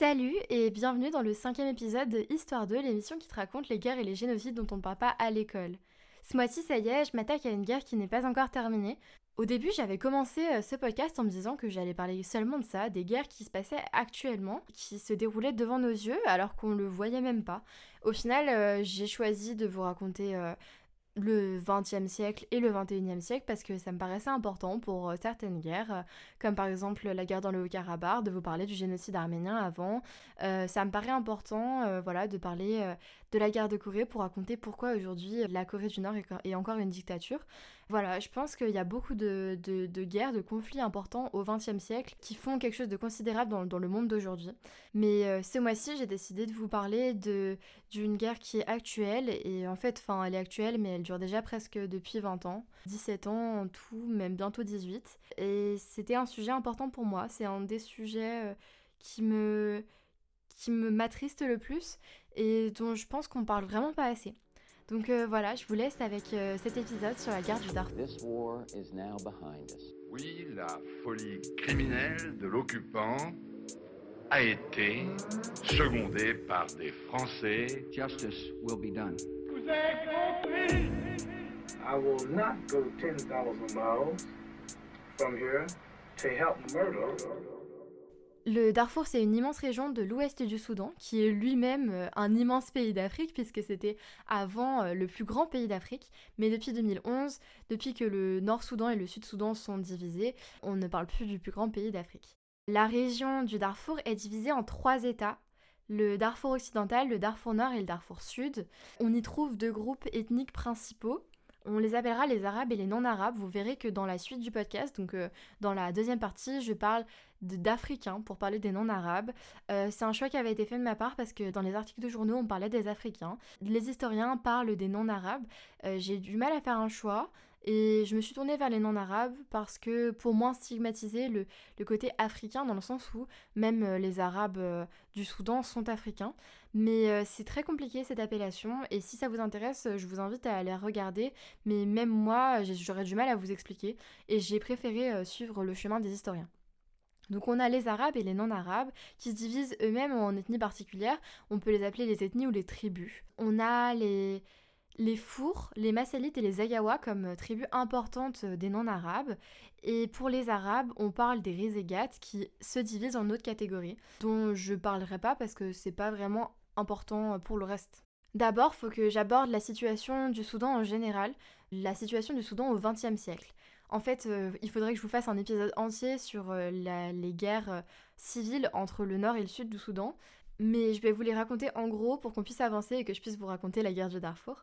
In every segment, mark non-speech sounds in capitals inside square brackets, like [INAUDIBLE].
Salut et bienvenue dans le cinquième épisode de Histoire 2, l'émission qui te raconte les guerres et les génocides dont on ne parle pas à l'école. Ce mois-ci, ça y est, je m'attaque à une guerre qui n'est pas encore terminée. Au début, j'avais commencé euh, ce podcast en me disant que j'allais parler seulement de ça, des guerres qui se passaient actuellement, qui se déroulaient devant nos yeux alors qu'on le voyait même pas. Au final, euh, j'ai choisi de vous raconter euh, le XXe siècle et le XXIe siècle parce que ça me paraissait important pour certaines guerres, comme par exemple la guerre dans le Haut-Karabakh, de vous parler du génocide arménien avant. ça me paraît important voilà, de parler de la guerre de Corée pour raconter pourquoi aujourd'hui la Corée du Nord est encore une dictature. Voilà, je pense qu'il y a beaucoup de, guerres, de conflits importants au XXe siècle qui font quelque chose de considérable dans, le monde d'aujourd'hui. Mais euh, ce mois-ci, j'ai décidé de vous parler d'une guerre qui est actuelle. Et en fait, enfin, elle est actuelle, mais elle dure déjà presque depuis 20 ans. 17 ans en tout, même bientôt 18. Et c'était un sujet important pour moi. C'est un des sujets euh, qui me qui m'attriste le plus et dont je pense qu'on parle vraiment pas assez. Donc euh, voilà, je vous laisse avec euh, cet épisode sur la guerre du Darfur. Oui, la folie criminelle de l'occupant a été secondée par des Français. Justice will be done. Vous avez compris? I will not go 10,000 miles from here to help murder. Le Darfour, c'est une immense région de l'ouest du Soudan, qui est lui-même euh, un immense pays d'Afrique, puisque c'était avant euh, le plus grand pays d'Afrique. Mais depuis 2011, depuis que le Nord-Soudan et le Sud-Soudan sont divisés, on ne parle plus du plus grand pays d'Afrique. La région du Darfour est divisée en trois États. Le Darfour occidental, le Darfour nord et le Darfour sud. On y trouve deux groupes ethniques principaux, on les appellera les arabes et les non-arabes. Vous verrez que dans la suite du podcast, donc euh, dans la deuxième partie, je parle d'Africains pour parler des non-arabes. Euh, c'est un choix qui avait été fait de ma part parce que dans les articles de journaux, on parlait des Africains. Les historiens parlent des non-arabes. Euh, j'ai du mal à faire un choix. Et je me suis tournée vers les non-arabes parce que pour moins stigmatiser le, côté africain dans le sens où même euh, les arabes du Soudan sont africains. Mais c'est très compliqué cette appellation et si ça vous intéresse, je vous invite à aller regarder. Mais même moi, j'aurais du mal à vous expliquer et j'ai préféré suivre le chemin des historiens. Donc on a les Arabes et les non-Arabes qui se divisent eux-mêmes en ethnies particulières. On peut les appeler les ethnies ou les tribus. On a les, les Fours, les Massalites et les Ayawa comme tribus importantes des non-arabes. Et pour les Arabes, on parle des Rizégates qui se divisent en autres catégories, dont je parlerai pas parce que c'est pas vraiment important pour le reste. D'abord, faut que j'aborde la situation du Soudan en général, la situation du Soudan au XXe siècle. En fait, euh, il faudrait que je vous fasse un épisode entier sur euh, les guerres euh, civiles entre le nord et le sud du Soudan, mais je vais vous les raconter en gros pour qu'on puisse avancer et que je puisse vous raconter la guerre du Darfour.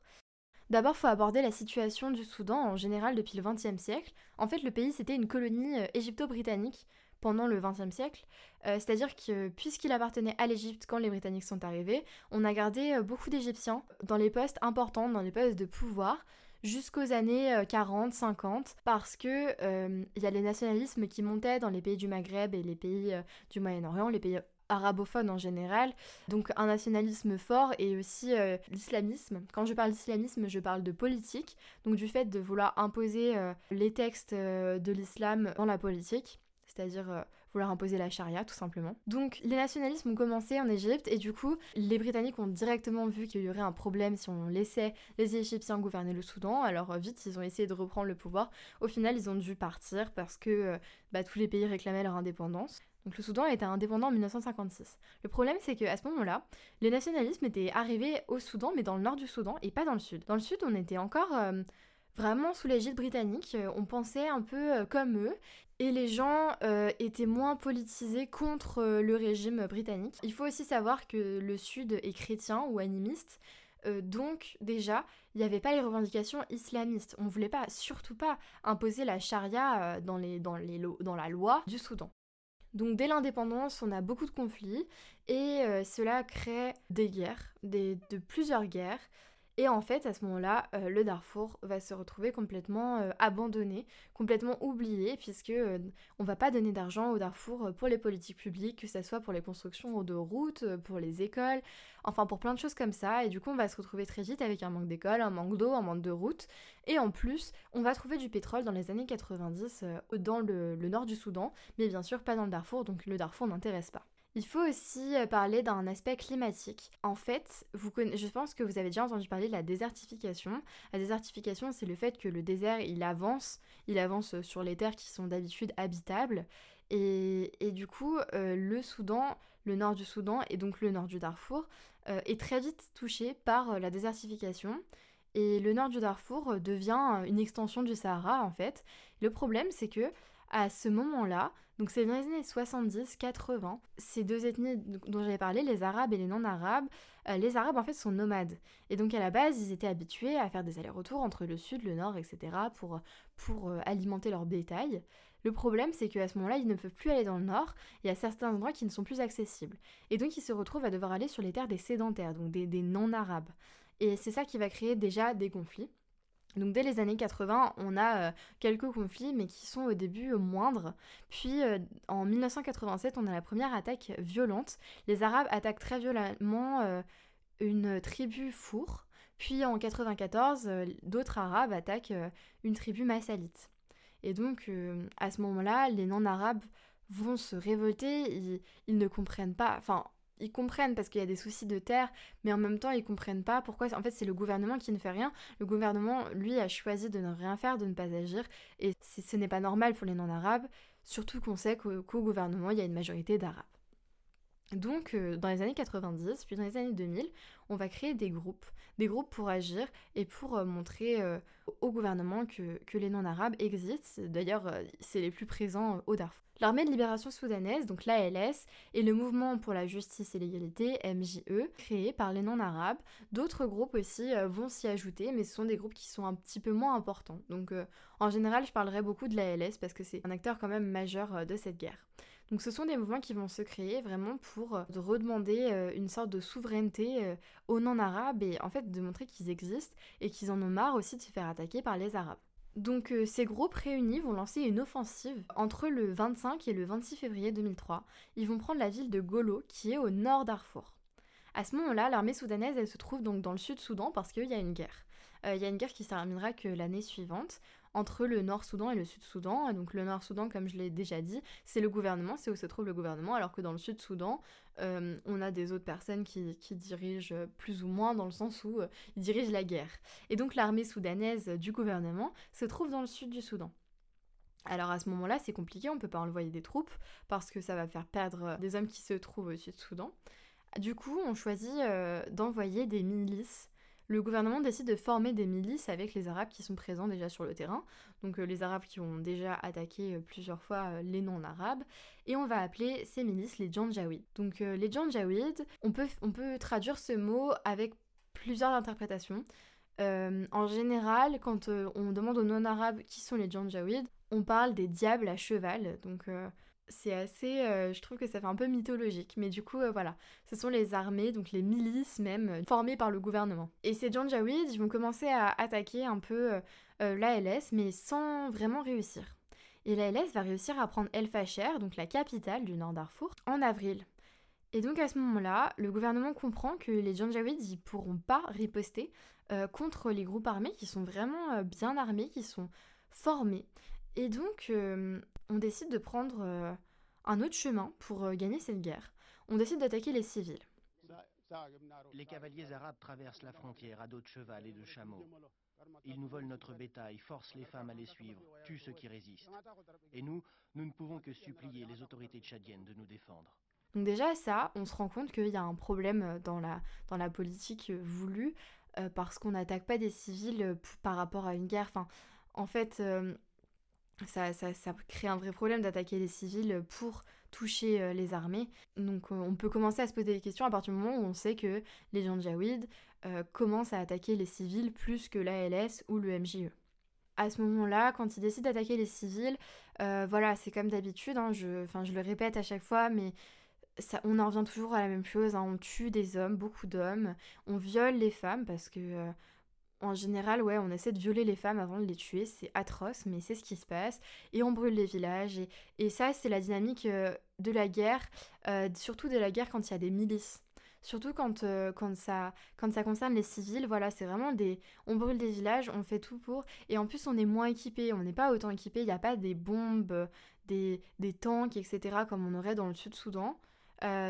D'abord, faut aborder la situation du Soudan en général depuis le XXe siècle. En fait, le pays, c'était une colonie égypto-britannique pendant le XXe siècle. C'est-à-dire que puisqu'il appartenait à l'Égypte quand les Britanniques sont arrivés, on a gardé beaucoup d'Égyptiens dans les postes importants, dans les postes de pouvoir, jusqu'aux années 40-50 euh, parce que euh, il y a les nationalismes qui montaient dans les pays du Maghreb et les pays euh, du Moyen-Orient, les pays arabophones en général, donc un nationalisme fort et aussi l'islamisme. Quand je parle d'islamisme, je parle de politique, donc du fait de vouloir imposer les textes de l'islam dans la politique, c'est-à-dire vouloir imposer la charia tout simplement. Donc les nationalismes ont commencé en Égypte et du coup les Britanniques ont directement vu qu'il y aurait un problème si on laissait les Égyptiens gouverner le Soudan, alors euh, vite ils ont essayé de reprendre le pouvoir. Au final ils ont dû partir parce que euh, bah, tous les pays réclamaient leur indépendance. Donc le Soudan était indépendant en 1956. Le problème c'est qu'à ce moment-là, les nationalismes étaient arrivés au Soudan mais dans le nord du Soudan et pas dans le sud. Dans le sud on était encore... Euh, vraiment sous l'égide britannique, on pensait un peu comme eux, et les gens euh, étaient moins politisés contre euh, le régime britannique. Il faut aussi savoir que le Sud est chrétien ou animiste, euh, donc déjà, il n'y avait pas les revendications islamistes. On ne voulait pas, surtout pas, imposer la charia dans la loi du Soudan. Donc dès l'indépendance, on a beaucoup de conflits et cela crée des guerres, des, de plusieurs guerres, et en fait, à ce moment-là, euh, le Darfour va se retrouver complètement euh, abandonné, complètement oublié, puisque euh, on va pas donner d'argent au Darfour pour les politiques publiques, que ce soit pour les constructions de routes, pour les écoles, enfin pour plein de choses comme ça. Et du coup, on va se retrouver très vite avec un manque d'écoles, un manque d'eau, un manque de routes. Et en plus, on va trouver du pétrole dans les années 90 dans le nord du Soudan, mais bien sûr pas dans le Darfour, donc le Darfour n'intéresse pas. Il faut aussi euh, parler d'un aspect climatique. En fait, je pense que vous avez déjà entendu parler de la désertification. La désertification, c'est le fait que le désert, il avance, il avance sur les terres qui sont d'habitude habitables. Et, du coup, euh, le Soudan, le nord du Soudan et donc le nord du Darfour, euh, est très vite touché par la désertification. Et le nord du Darfour devient une extension du Sahara, en fait. Le problème, c'est que à ce moment-là, donc c'est dans les années 70-80, ces deux ethnies dont j'avais parlé, les Arabes et les non-Arabes, euh, les Arabes en fait sont nomades. Et donc à la base, ils étaient habitués à faire des allers-retours entre le sud, le nord, etc. pour, pour euh, alimenter leur bétail. Le problème, c'est qu'à ce moment-là, ils ne peuvent plus aller dans le nord, il y a certains endroits qui ne sont plus accessibles. Et donc ils se retrouvent à devoir aller sur les terres des sédentaires, donc des, des non-arabes. Et c'est ça qui va créer déjà des conflits. Donc dès les années 80, on a euh, quelques conflits, mais qui sont au début euh, moindres. Puis euh, en 1987, on a la première attaque violente. Les Arabes attaquent très violemment une tribu four. Puis en 94, d'autres Arabes attaquent une tribu massalite. Et donc à ce moment-là, les non-Arabes vont se révolter, ils, ils ne comprennent pas, enfin ils comprennent parce qu'il y a des soucis de terre, mais en même temps, ils comprennent pas pourquoi. En fait, c'est le gouvernement qui ne fait rien. Le gouvernement, lui, a choisi de ne rien faire, de ne pas agir, et ce n'est pas normal pour les non-arabes, surtout qu'on sait qu'au gouvernement, il y a une majorité d'arabes. Donc, euh, dans les années 90, puis dans les années 2000, on va créer des groupes, des groupes pour agir et pour euh, montrer euh, au gouvernement que, les non-arabes existent. D'ailleurs, c'est les plus présents au Darfour. L'armée de libération soudanaise, donc l'ALS, et le mouvement pour la justice et l'égalité, MJE, créé par les non-arabes. D'autres groupes aussi vont s'y ajouter, mais ce sont des groupes qui sont un petit peu moins importants. Donc en général, je parlerai beaucoup de l'ALS parce que c'est un acteur quand même majeur de cette guerre. Donc ce sont des mouvements qui vont se créer vraiment pour redemander une sorte de souveraineté aux non-arabes et en fait de montrer qu'ils existent et qu'ils en ont marre aussi de se faire attaquer par les arabes. Donc euh, ces groupes réunis vont lancer une offensive entre le 25 et le 26 février 2003. Ils vont prendre la ville de Golo qui est au nord d'Arfour. À ce moment-là, l'armée soudanaise se trouve donc dans le sud-Soudan parce qu'il y a une guerre. Euh, il y a une guerre qui se terminera que l'année suivante entre le Nord-Soudan et le Sud-Soudan. Donc le Nord-Soudan, comme je l'ai déjà dit, c'est le gouvernement, c'est où se trouve le gouvernement, alors que dans le Sud-Soudan, euh, on a des autres personnes qui, dirigent plus ou moins dans le sens où euh, ils dirigent la guerre. Et donc l'armée soudanaise du gouvernement se trouve dans le sud du Soudan. Alors à ce moment-là, c'est compliqué, on ne peut pas envoyer des troupes parce que ça va faire perdre euh, des hommes qui se trouvent au Sud-Soudan. Du coup, on choisit d'envoyer des milices le gouvernement décide de former des milices avec les Arabes qui sont présents déjà sur le terrain, donc euh, les Arabes qui ont déjà attaqué euh, plusieurs fois euh, les non-arabes, et on va appeler ces milices les Janjaweed. Donc les Janjaweed, on peut, on peut traduire ce mot avec plusieurs interprétations. en général, quand on demande aux non-arabes qui sont les Janjaweed, on parle des diables à cheval, donc c'est assez, euh, je trouve que ça fait un peu mythologique, mais du coup, euh, voilà, ce sont les armées, donc les milices même, euh, formées par le gouvernement. Et ces Janjaweed, ils vont commencer à attaquer un peu l'ALS, mais sans vraiment réussir. Et l'ALS va réussir à prendre El Fasher, donc la capitale du Nord Darfour, en avril. Et donc à ce moment-là, le gouvernement comprend que les Janjaweed, ils pourront pas riposter contre les groupes armés qui sont vraiment bien armés, qui sont formés. Et donc, on décide de prendre euh, un autre chemin pour euh, gagner cette guerre. On décide d'attaquer les civils. Les cavaliers arabes traversent la frontière à dos de cheval et de chameaux. Ils nous volent notre bétail, forcent les femmes à les suivre, tuent ceux qui résistent. Et nous, nous ne pouvons que supplier les autorités tchadiennes de nous défendre. Donc déjà ça, on se rend compte qu'il y a un problème euh, dans la, dans la politique voulue, parce qu'on n'attaque pas des civils par rapport à une guerre. Enfin, en fait, ça, ça, ça, crée un vrai problème d'attaquer les civils pour toucher euh, les armées. Donc euh, on peut commencer à se poser des questions à partir du moment où on sait que les Janjaweed euh, commencent à attaquer les civils plus que l'ALS ou le MJE. À ce moment-là, quand ils décident d'attaquer les civils, voilà, c'est comme d'habitude, hein, je, je le répète à chaque fois, mais ça, on en revient toujours à la même chose, hein, on tue des hommes, beaucoup d'hommes, on viole les femmes parce que en général, ouais, on essaie de violer les femmes avant de les tuer, c'est atroce, mais c'est ce qui se passe. Et on brûle les villages. Et, ça, c'est la dynamique euh, de la guerre, euh, surtout de la guerre quand il y a des milices. Surtout quand, euh, quand ça concerne les civils, voilà, c'est vraiment des... On brûle des villages, on fait tout pour... Et en plus, on est moins équipé, on n'est pas autant équipé, il n'y a pas des bombes, des, des tanks, etc., comme on aurait dans le sud-Soudan.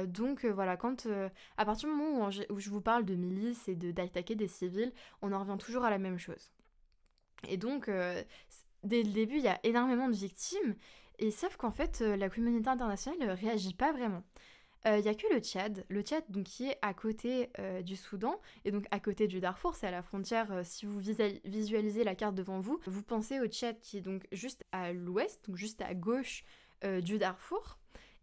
Donc voilà, quand à partir du moment où, je vous parle de milices et d'attaquer des civils, on en revient toujours à la même chose. Et donc, dès le début, il y a énormément de victimes, et sauf qu'en fait, la communauté internationale ne réagit pas vraiment. Il euh, n'y a que le Tchad, le Tchad donc, qui est à côté euh, du Soudan et donc à côté du Darfour, c'est à la frontière, euh, si vous visualisez la carte devant vous, vous pensez au Tchad qui est donc juste à l'ouest, donc juste à gauche du Darfour.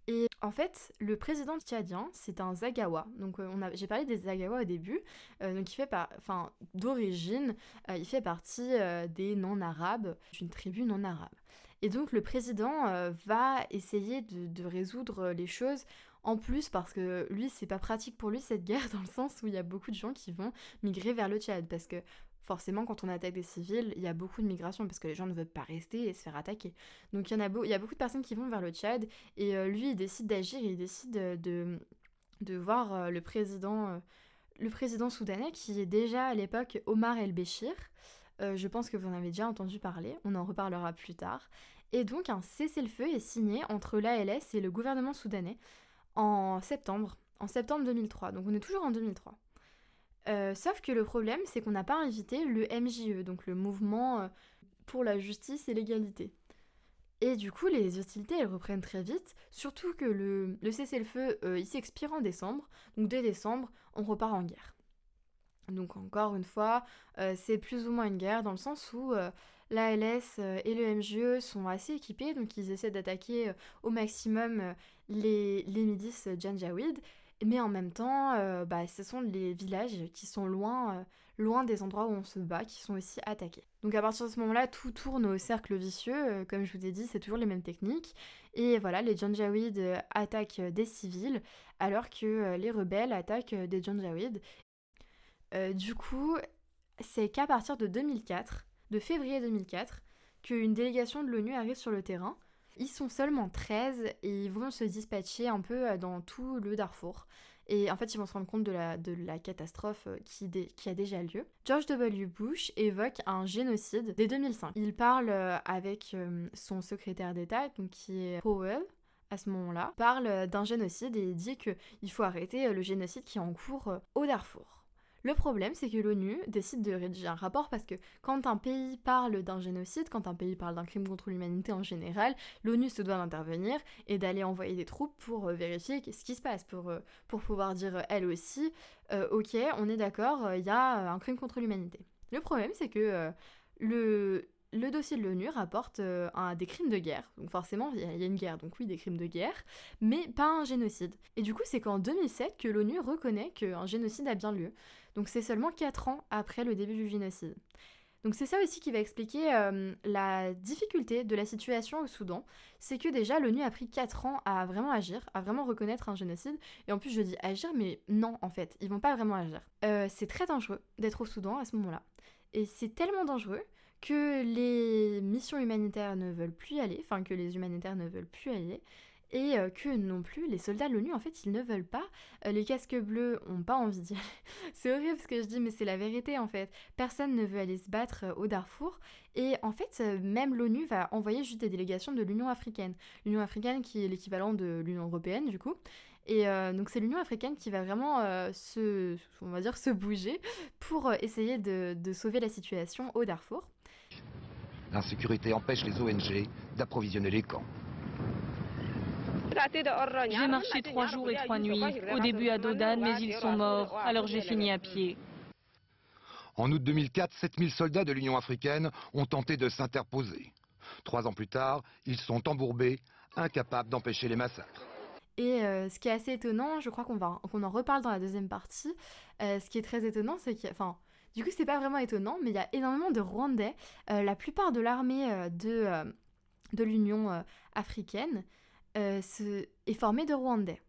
Et en fait, le président tchadien, c'est un Zagawa. Donc, j'ai parlé des Zagawa au début. donc, il fait par, enfin, d'origine, il fait partie des non-arabes, d'une tribu non-arabe. Et donc, le président va essayer de résoudre les choses en plus, parce que lui, c'est pas pratique pour lui cette guerre, [LAUGHS] dans le sens où il y a beaucoup de gens qui vont migrer vers le Tchad. Parce que forcément, quand on attaque des civils, il y a beaucoup de migration, parce que les gens ne veulent pas rester et se faire attaquer. Donc il y, a, beaucoup de personnes qui vont vers le Tchad, et euh, lui, il décide d'agir, il décide de, de, voir euh, le président. Euh, le président soudanais qui est déjà à l'époque Omar el-Béchir. je pense que vous en avez déjà entendu parler, on en reparlera plus tard. Et donc un cessez-le-feu est signé entre l'ALS et le gouvernement soudanais en septembre, en septembre 2003. Donc on est toujours en 2003. Euh, sauf que le problème, c'est qu'on n'a pas invité le MJE, donc le mouvement euh, pour la justice et l'égalité. Et du coup, les hostilités, elles reprennent très vite, surtout que le, cessez-le-feu, euh, il s'expire en décembre, donc dès décembre, on repart en guerre. Donc encore une fois, c'est plus ou moins une guerre dans le sens où l'ALS et le MJE sont assez équipés, donc ils essaient d'attaquer au maximum les, les milices Janjaweed, mais en même temps, euh, bah, ce sont les villages qui sont loin, euh, loin des endroits où on se bat, qui sont aussi attaqués. Donc à partir de ce moment-là, tout tourne au cercle vicieux, euh, comme je vous ai dit, c'est toujours les mêmes techniques. Et voilà, les Janjaweed attaquent des civils, alors que les rebelles attaquent des Janjaweed. du coup, c'est qu'à partir de 2004, de février 2004, qu'une délégation de l'ONU arrive sur le terrain ils sont seulement 13 et ils vont se dispatcher un peu euh, dans tout le Darfour. Et en fait, ils vont se rendre compte de la, catastrophe euh, qui, a déjà lieu. George W. Bush évoque un génocide dès 2005. Il parle euh, avec son secrétaire d'État, qui est Powell, à ce moment-là, parle d'un génocide et dit qu'il faut arrêter le génocide qui est en cours au Darfour. Le problème, c'est que l'ONU décide de rédiger un rapport parce que quand un pays parle d'un génocide, quand un pays parle d'un crime contre l'humanité en général, l'ONU se doit d'intervenir et d'aller envoyer des troupes pour euh, vérifier ce qui se passe, pour, euh, pouvoir dire euh, elle aussi, ok, on est d'accord, il y a un crime contre l'humanité. Le problème, c'est que le, le dossier de l'ONU rapporte un, des crimes de guerre. Donc forcément, il y, a une guerre, donc oui, des crimes de guerre, mais pas un génocide. Et du coup, c'est qu'en 2007 que l'ONU reconnaît qu'un génocide a bien lieu. Donc c'est seulement 4 ans après le début du génocide. Donc c'est ça aussi qui va expliquer euh, la difficulté de la situation au Soudan. C'est que déjà l'ONU a pris 4 ans à vraiment agir, à vraiment reconnaître un génocide. Et en plus je dis agir, mais non en fait, ils vont pas vraiment agir. Euh, c'est très dangereux d'être au Soudan à ce moment-là. Et c'est tellement dangereux que les missions humanitaires ne veulent plus aller, enfin que les humanitaires ne veulent plus aller et euh, que non plus les soldats de l'ONU en fait ils ne veulent pas euh, les casques bleus ont pas envie d'y aller. [LAUGHS] C'est horrible ce que je dis mais c'est la vérité en fait. Personne ne veut aller se battre euh, au Darfour et en fait même l'ONU va envoyer juste des délégations de l'Union africaine. l'Union africaine qui est l'équivalent de l'Union européenne du coup. Et donc c'est l'Union africaine qui va vraiment se, on va dire, se bouger pour essayer de sauver la situation au Darfour. L'insécurité empêche les ONG d'approvisionner les camps. J'ai marché trois jours et trois nuits, au début à Dodan, mais ils sont morts, alors j'ai fini à pied. En août 2004, 7000 soldats de l'Union africaine ont tenté de s'interposer. Trois ans plus tard, ils sont embourbés, incapables d'empêcher les massacres. Et euh, ce qui est assez étonnant, je crois qu'on va qu'on en reparle dans la deuxième partie. Euh, ce qui est très étonnant, c'est que, enfin, du coup, c'est pas vraiment étonnant, mais il y a énormément de Rwandais. Euh, la plupart de l'armée de de l'Union africaine euh, est formé de Rwandais.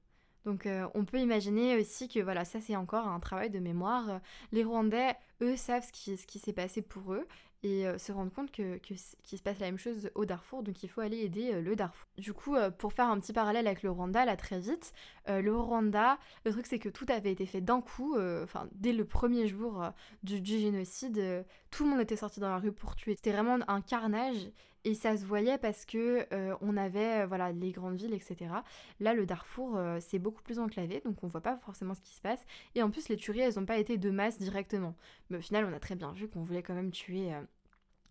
Donc euh, on peut imaginer aussi que voilà, ça c'est encore un travail de mémoire. Les Rwandais, eux, savent ce qui s'est passé pour eux et euh, se rendent compte qu'il se passe la même chose au Darfour, donc il faut aller aider le Darfour. Du coup, pour faire un petit parallèle avec le Rwanda, là très vite, le Rwanda, le truc c'est que tout avait été fait d'un coup, enfin dès le premier jour du, génocide, tout le monde était sorti dans la rue pour tuer. C'était vraiment un carnage Et ça se voyait parce que euh, on avait euh, voilà les grandes villes, etc. Là, le Darfour, euh, c'est beaucoup plus enclavé, donc on voit pas forcément ce qui se passe. Et en plus, les tueries, elles n'ont pas été de masse directement. Mais au final, on a très bien vu qu'on voulait quand même tuer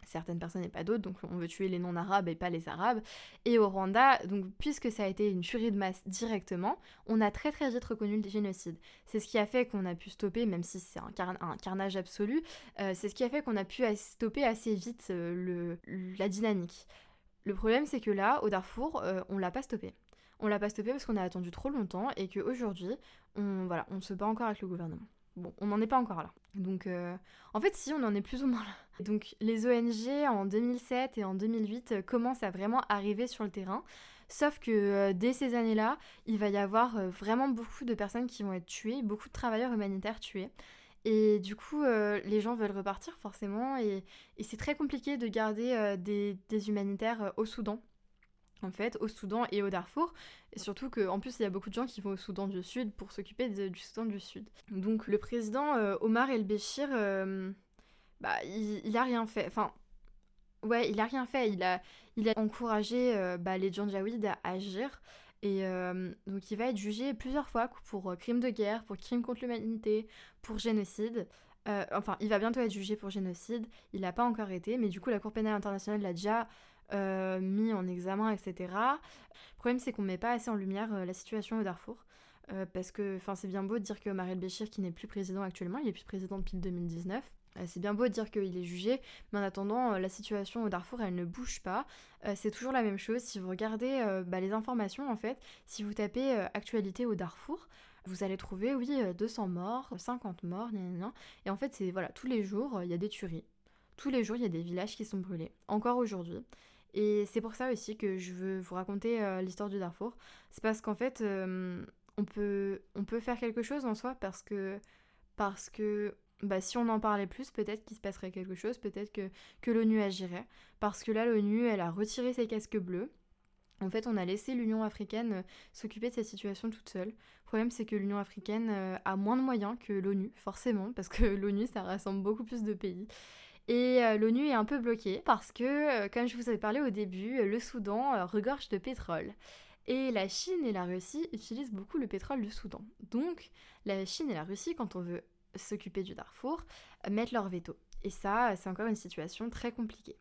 certaines personnes et pas d'autres, donc on veut tuer les non-arabes et pas les arabes. Et au Rwanda, donc puisque ça a été une tuerie de masse directement, on a très très vite reconnu le génocide. C'est ce qui a fait qu'on a pu stopper, même si c'est un, carnage absolu, euh, c'est ce qui a fait qu'on a pu stopper assez vite euh, le, la dynamique. Le problème c'est que là, au Darfour, euh, on l'a pas stoppé. On l'a pas stoppé parce qu'on a attendu trop longtemps et qu'aujourd'hui, on, voilà, on se bat encore avec le gouvernement. Bon, on n'en est pas encore là. Donc, euh, en fait, si, on en est plus ou moins là. Donc, les ONG en 2007 et en 2008 euh, commencent à vraiment arriver sur le terrain. Sauf que euh, dès ces années-là, il va y avoir vraiment beaucoup de personnes qui vont être tuées, beaucoup de travailleurs humanitaires tués. Et du coup, les gens veulent repartir forcément. Et, c'est très compliqué de garder des humanitaires au Soudan en fait, au Soudan et au Darfour. Et surtout qu'en plus, il y a beaucoup de gens qui vont au Soudan du Sud pour s'occuper du Soudan du Sud. Donc le président euh, Omar El-Béchir, euh, bah, il, a rien fait. Enfin, ouais, il a rien fait. Il a, il a encouragé euh, bah, les Janjaweed à agir. Et donc il va être jugé plusieurs fois pour crimes de guerre, pour crimes contre l'humanité, pour génocide. enfin, il va bientôt être jugé pour génocide. Il n'a pas encore été, mais du coup, la Cour pénale internationale l'a déjà euh, mis en examen, etc. Le problème, c'est qu'on ne met pas assez en lumière euh, la situation au Darfour. Euh, parce que c'est bien beau de dire que Mariel Béchir, qui n'est plus président actuellement, il est plus président depuis 2019, c'est bien beau de dire qu'il est jugé, mais en attendant, la situation au Darfour, elle ne bouge pas. c'est toujours la même chose. Si vous regardez bah, les informations, en fait, si vous tapez actualité au Darfour, vous allez trouver, oui, 200 morts, 50 morts, et en fait, c'est voilà, tous les jours, il y a des tueries. Tous les jours, il y a des villages qui sont brûlés. Encore aujourd'hui. Et c'est pour ça aussi que je veux vous raconter euh, l'histoire du Darfour. C'est parce qu'en fait, euh, on, peut, faire quelque chose en soi parce que, parce que bah, si on en parlait plus, peut-être qu'il se passerait quelque chose, peut-être que, que l'ONU agirait. Parce que là, l'ONU, elle a retiré ses casques bleus. En fait, on a laissé l'Union africaine euh, s'occuper de cette situation toute seule. Le problème, c'est que l'Union africaine a moins de moyens que l'ONU, forcément, parce que [LAUGHS] l'ONU, ça rassemble beaucoup plus de pays. Et euh, l'ONU est un peu bloquée parce que, euh, comme je vous avais parlé au début, le Soudan regorge de pétrole. Et la Chine et la Russie utilisent beaucoup le pétrole du Soudan. Donc, la Chine et la Russie, quand on veut s'occuper du Darfour, mettent leur veto. Et ça, c'est encore une situation très compliquée.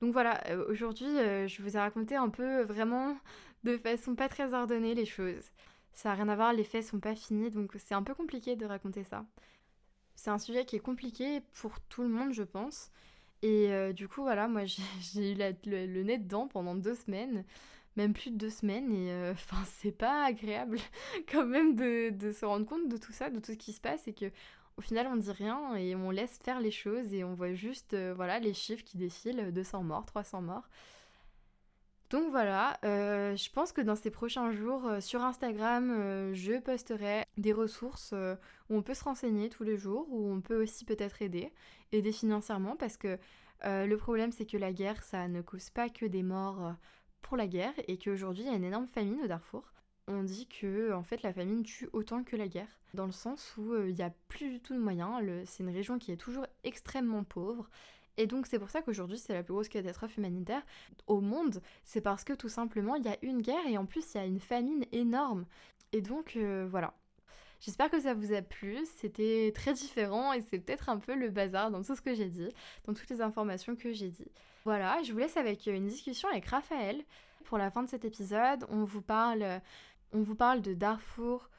Donc voilà, euh, aujourd'hui, je vous ai raconté un peu vraiment de façon pas très ordonnée les choses. Ça n'a rien à voir, les faits sont pas finis, donc c'est un peu compliqué de raconter ça. C'est un sujet qui est compliqué pour tout le monde, je pense. Et euh, du coup, voilà, moi [LAUGHS] j'ai eu le, nez dedans pendant deux semaines, même plus de deux semaines, et euh, [LAUGHS] enfin, c'est pas agréable [LAUGHS] quand même de, se rendre compte de tout ça, de tout ce qui se passe, et que au final on dit rien et on laisse faire les choses et on voit juste euh, voilà les chiffres qui défilent 200 morts 300 morts donc voilà, euh, je pense que dans ces prochains jours, euh, sur Instagram, euh, je posterai des ressources où on peut se renseigner tous les jours, où on peut aussi peut-être aider, aider financièrement, parce que le problème c'est que la guerre, ça ne cause pas que des morts pour la guerre, et qu'aujourd'hui il y a une énorme famine au Darfour. On dit que en fait la famine tue autant que la guerre, dans le sens où il n'y a plus du tout de moyens, c'est une région qui est toujours extrêmement pauvre, et donc c'est pour ça qu'aujourd'hui c'est la plus grosse catastrophe humanitaire au monde. C'est parce que tout simplement il y a une guerre et en plus il y a une famine énorme. Et donc euh, voilà. J'espère que ça vous a plu, c'était très différent et c'est peut-être un peu le bazar dans tout ce que j'ai dit, dans toutes les informations que j'ai dit. Voilà, je vous laisse avec une discussion avec Raphaël. Pour la fin de cet épisode, on vous parle, on vous parle de Darfour,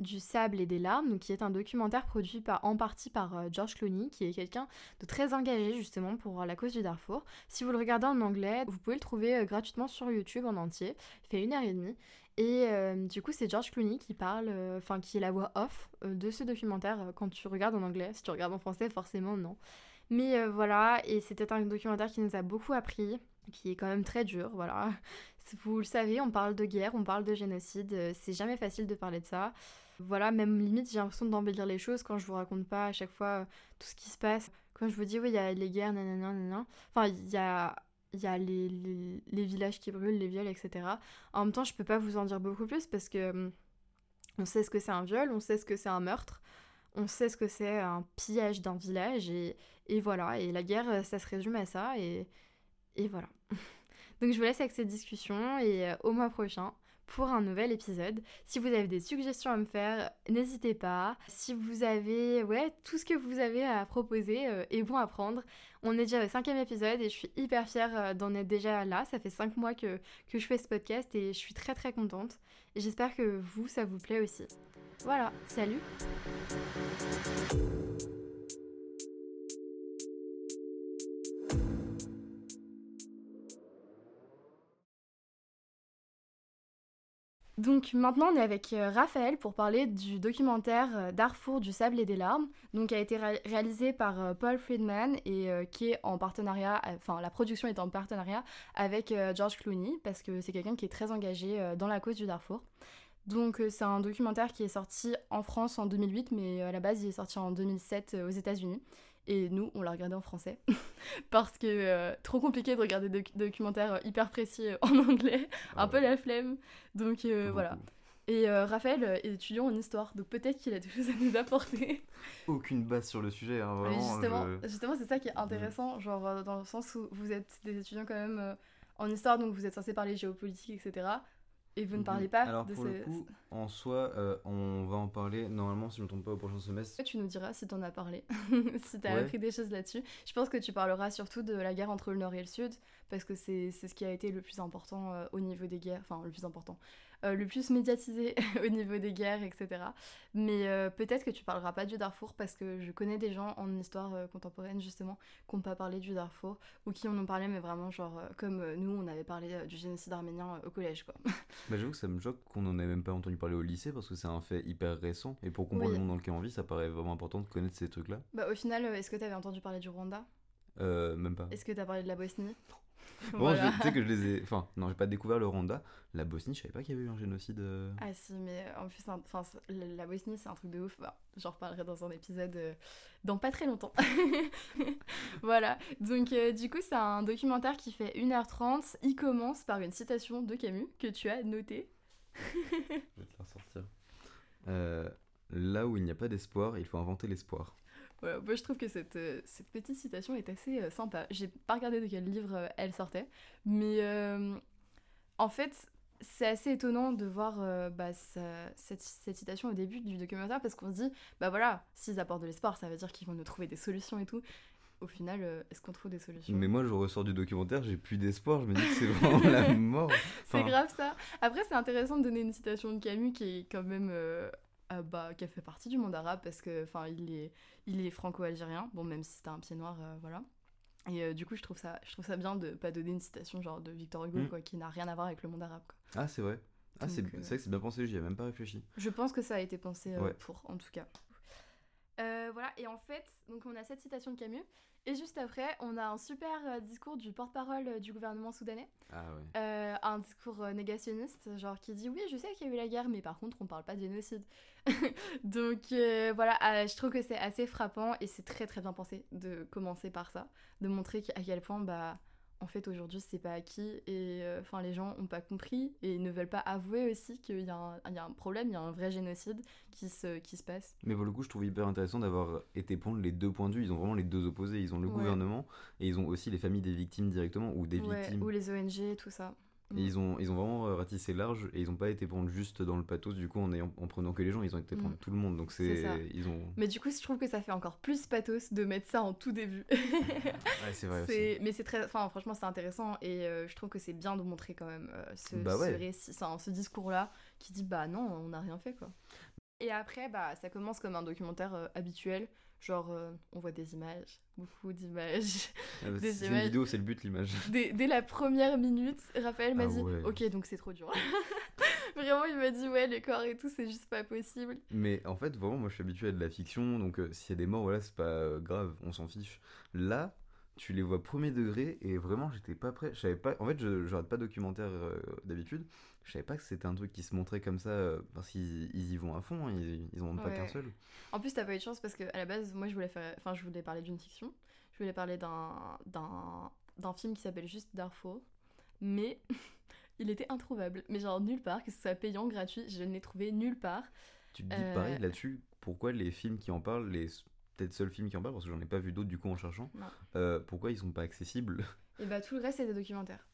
du sable et des larmes, qui est un documentaire produit en partie par euh, George Clooney, qui est quelqu'un de très engagé justement pour la cause du Darfour. Si vous le regardez en anglais, vous pouvez le trouver euh, gratuitement sur YouTube en entier. Il fait une heure et demie. Et euh, du coup, c'est George Clooney qui parle, enfin qui est la voix off de ce documentaire quand tu regardes en anglais. Si tu regardes en français, forcément non. Mais voilà, et c'était un documentaire qui nous a beaucoup appris, qui est quand même très dur, voilà. [LAUGHS] Vous le savez, on parle de guerre, on parle de génocide, c'est jamais facile de parler de ça. Voilà, même limite, j'ai l'impression d'embellir les choses quand je vous raconte pas à chaque fois euh, tout ce qui se passe. Quand je vous dis, oui, il y a les guerres, nanana, nanana. Enfin, il y a, y a les, les, villages qui brûlent, les viols, etc. En même temps, je peux pas vous en dire beaucoup plus parce que hum, on sait ce que c'est un viol, on sait ce que c'est un meurtre, on sait ce que c'est un pillage d'un village, et, et voilà. Et la guerre, ça se résume à ça, et, et voilà. [LAUGHS] Donc je vous laisse avec cette discussion et au mois prochain pour un nouvel épisode. Si vous avez des suggestions à me faire, n'hésitez pas. Si vous avez, ouais, tout ce que vous avez à proposer euh, est bon à prendre. On est déjà au cinquième épisode et je suis hyper fière euh, d'en être déjà là. Ça fait cinq mois que, que je fais ce podcast et je suis très très contente. J'espère que vous, ça vous plaît aussi. Voilà, salut Donc maintenant on est avec euh, Raphaël pour parler du documentaire euh, Darfour du sable et des larmes, qui a été réalisé par euh, Paul Friedman et qui est en partenariat, enfin la production est en partenariat avec George Clooney parce que c'est quelqu'un qui est très engagé dans la cause du Darfour. Donc c'est un documentaire qui est sorti en France en 2008 mais à la base il est sorti en 2007 aux États-Unis et nous, on l'a regardé en français. [LAUGHS] Parce que euh, trop compliqué de regarder des documentaires hyper précis euh, [LAUGHS] en anglais. Ah un peu la flemme. Donc euh, voilà. Et Raphaël est étudiant en histoire, donc peut-être qu'il a des choses à nous apporter. [LAUGHS] Aucune base sur le sujet, hein, vraiment. justement, justement c'est ça qui est intéressant, genre dans le sens où vous êtes des étudiants quand même en histoire, donc vous êtes censés parler géopolitique, etc. Et vous ne parlez pas Alors, de pour le coup, en soi, euh, on va en parler normalement, si je ne me trompe pas, au prochain semestre. Tu nous diras si tu en as parlé, [LAUGHS] si tu as appris des choses là-dessus. Je pense que tu parleras surtout de la guerre entre le Nord et le Sud, parce que c'est ce qui a été le plus important euh, au niveau des guerres, enfin le plus important, le plus médiatisé [LAUGHS] au niveau des guerres, etc. Mais euh, peut-être que tu parleras pas du Darfour parce que je connais des gens en histoire euh, contemporaine justement qui n'ont pas parlé du Darfour ou qui en ont parlé mais vraiment genre comme nous on avait parlé du génocide arménien au collège quoi. [LAUGHS] bah j'avoue que ça me choque qu'on n'en ait même pas entendu parler au lycée parce que c'est un fait hyper récent et pour comprendre le monde dans lequel on vit ça paraît vraiment important de connaître ces trucs là. Bah au final est-ce que tu avais entendu parler du Rwanda? Même pas. Est-ce que tu as parlé de la Bosnie? [LAUGHS] Bon, tu sais que je les ai. Enfin, non, j'ai pas découvert le Rwanda. La Bosnie, je savais pas qu'il y avait eu un génocide. Euh. Ah, si, mais en plus, enfin, la Bosnie, c'est un truc de ouf. Bah, J'en reparlerai dans un épisode euh, dans pas très longtemps. [LAUGHS] voilà. Donc, euh, du coup, c'est un documentaire qui fait 1h30. Il commence par une citation de Camus que tu as notée. [LAUGHS] je vais te la ressortir. là où il n'y a pas d'espoir, il faut inventer l'espoir moi je trouve que cette, euh, cette petite citation est assez euh, sympa. J'ai pas regardé de quel livre euh, elle sortait, mais en fait, c'est assez étonnant de voir bah, cette, cette, citation au début du documentaire parce qu'on se dit, bah voilà, s'ils apportent de l'espoir, ça veut dire qu'ils vont nous trouver des solutions et tout. Au final, est-ce qu'on trouve des solutions? Mais moi, je ressors du documentaire, j'ai plus d'espoir, je me dis que c'est vraiment la [LAUGHS] mort. C'est grave ça. Après, c'est intéressant de donner une citation de Camus qui est quand même euh, bah, qui a fait partie du monde arabe parce que enfin il est il est franco-algérien. Bon même si c'était un pied noir euh, voilà. Et euh, du coup je trouve ça je trouve ça bien de pas donner une citation genre de Victor Hugo mm. quoi qui n'a rien à voir avec le monde arabe quoi. ah c'est vrai. Ah c'est vrai que c'est bien pensé j'y ai même pas réfléchi. Je pense que ça a été pensé pour en tout cas voilà et en fait donc on a cette citation de Camus et juste après, on a un super euh, discours du porte-parole euh, du gouvernement soudanais. Ah ouais. Euh, un discours négationniste, genre qui dit oui, je sais qu'il y a eu la guerre, mais par contre, on parle pas de génocide. [LAUGHS] Donc voilà, je trouve que c'est assez frappant et c'est très très bien pensé de commencer par ça, de montrer à quel point bah en fait aujourd'hui c'est pas acquis et euh, enfin les gens ont pas compris et ne veulent pas avouer aussi qu'il y, a un problème, il y a un vrai génocide qui se, qui se passe. Mais pour le coup je trouve hyper intéressant d'avoir été prendre les deux points de vue, ils ont vraiment les deux opposés, ils ont le gouvernement et ils ont aussi les familles des victimes directement ou des victimes. Ou les ONG, tout ça. Ils ont, ils ont vraiment euh, ratissé large et ils n'ont pas été prendre juste dans le pathos du coup en, en prenant que les gens, ils ont été prendre mm. tout le monde. Donc c'est. Ils ont... Mais du coup, je trouve que ça fait encore plus pathos de mettre ça en tout début. [LAUGHS] ouais, c'est vrai aussi. Mais c'est très. Enfin, franchement, c'est intéressant et euh, je trouve que c'est bien de montrer quand même euh, ce, bah ce, discours-là qui dit bah non, on n'a rien fait quoi. Et après, bah, ça commence comme un documentaire habituel Genre, euh, on voit des images, beaucoup d'images. Ah bah, c'est une vidéo, c'est le but, l'image. Dès, dès, la première minute, Raphaël m'a ah dit Ok, donc c'est trop dur. [LAUGHS] vraiment, il m'a dit Ouais, les corps et tout, c'est juste pas possible. Mais en fait, vraiment, moi je suis habitué à de la fiction, donc euh, s'il y a des morts, voilà, c'est pas euh, grave, on s'en fiche. Là, tu les vois premier degré et vraiment, j'étais pas prêt. Je savais pas. En fait, je, je regarde pas de documentaire d'habitude. Je savais pas que c'était un truc qui se montrait comme ça euh, parce qu'ils y vont à fond, hein, ils, ils en ont pas qu'un seul. En plus, t'as pas eu de chance parce que à la base, moi je voulais faire, enfin je voulais parler d'une fiction, je voulais parler d'un d'un film qui s'appelle juste Darfur, mais [LAUGHS] il était introuvable, mais genre nulle part, que ce soit payant, gratuit, je ne l'ai trouvé nulle part. Tu te dis pareil euh, là-dessus, pourquoi les films qui en parlent, les peut-être seuls films qui en parlent, parce que j'en ai pas vu d'autres du coup en cherchant, euh, pourquoi ils sont pas accessibles [LAUGHS] Et bah tout le reste c'est des documentaires.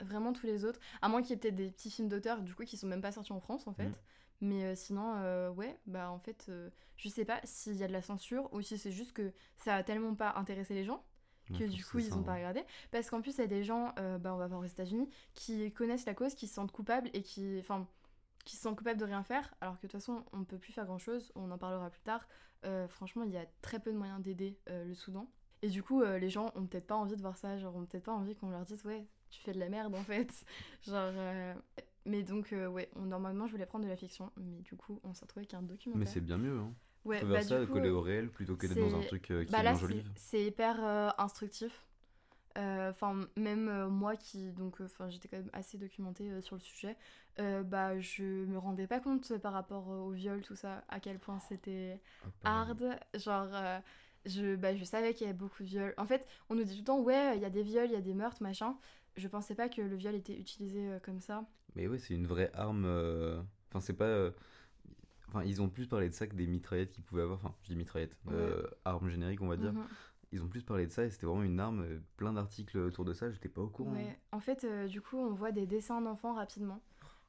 Vraiment tous les autres. À moins qu'il y ait peut-être des petits films d'auteur, du coup, qui sont même pas sortis en France, en fait. Mm. Mais euh, sinon, euh, ouais, bah en fait, je sais pas s'il y a de la censure ou si c'est juste que ça a tellement pas intéressé les gens que du coup ils ont pas regardé. Parce qu'en plus, il y a des gens, bah on va voir aux États-Unis, qui connaissent la cause, qui se sentent coupables et qui. Enfin, qui se sentent coupables de rien faire, alors que de toute façon, on ne peut plus faire grand-chose, on en parlera plus tard. franchement, il y a très peu de moyens d'aider le Soudan. Et du coup, les gens ont peut-être pas envie de voir ça, genre ont peut-être pas envie qu'on leur dise, ouais, tu fais de la merde en fait. [LAUGHS] genre, mais donc, euh, ouais, normalement, je voulais prendre de la fiction, mais du coup, on s'est retrouvé avec un documentaire. Mais c'est bien mieux, hein. Ouais, bah, ça, coller au réel plutôt que d'être dans un truc euh, qui bah, est là, C'est hyper euh, instructif. Enfin, même moi qui, donc, enfin, j'étais quand même assez documentée sur le sujet, bah, je me rendais pas compte par rapport au viol, tout ça, à quel point c'était ah, hard. Genre, je, bah, je savais qu'il y avait beaucoup de viols. En fait, on nous dit tout le temps, ouais, il y a des viols, il y a des meurtres, machin. Je pensais pas que le viol était utilisé comme ça. Mais ouais, c'est une vraie arme. Euh, enfin, c'est pas. Euh, enfin, ils ont plus parlé de ça que des mitraillettes qu'ils pouvaient avoir. Enfin, je dis mitraillettes, euh, armes génériques, on va dire. Mhm. Ils ont plus parlé de ça et c'était vraiment une arme. Plein d'articles autour de ça, j'étais pas au courant. Ouais. En fait, du coup, on voit des dessins d'enfants rapidement.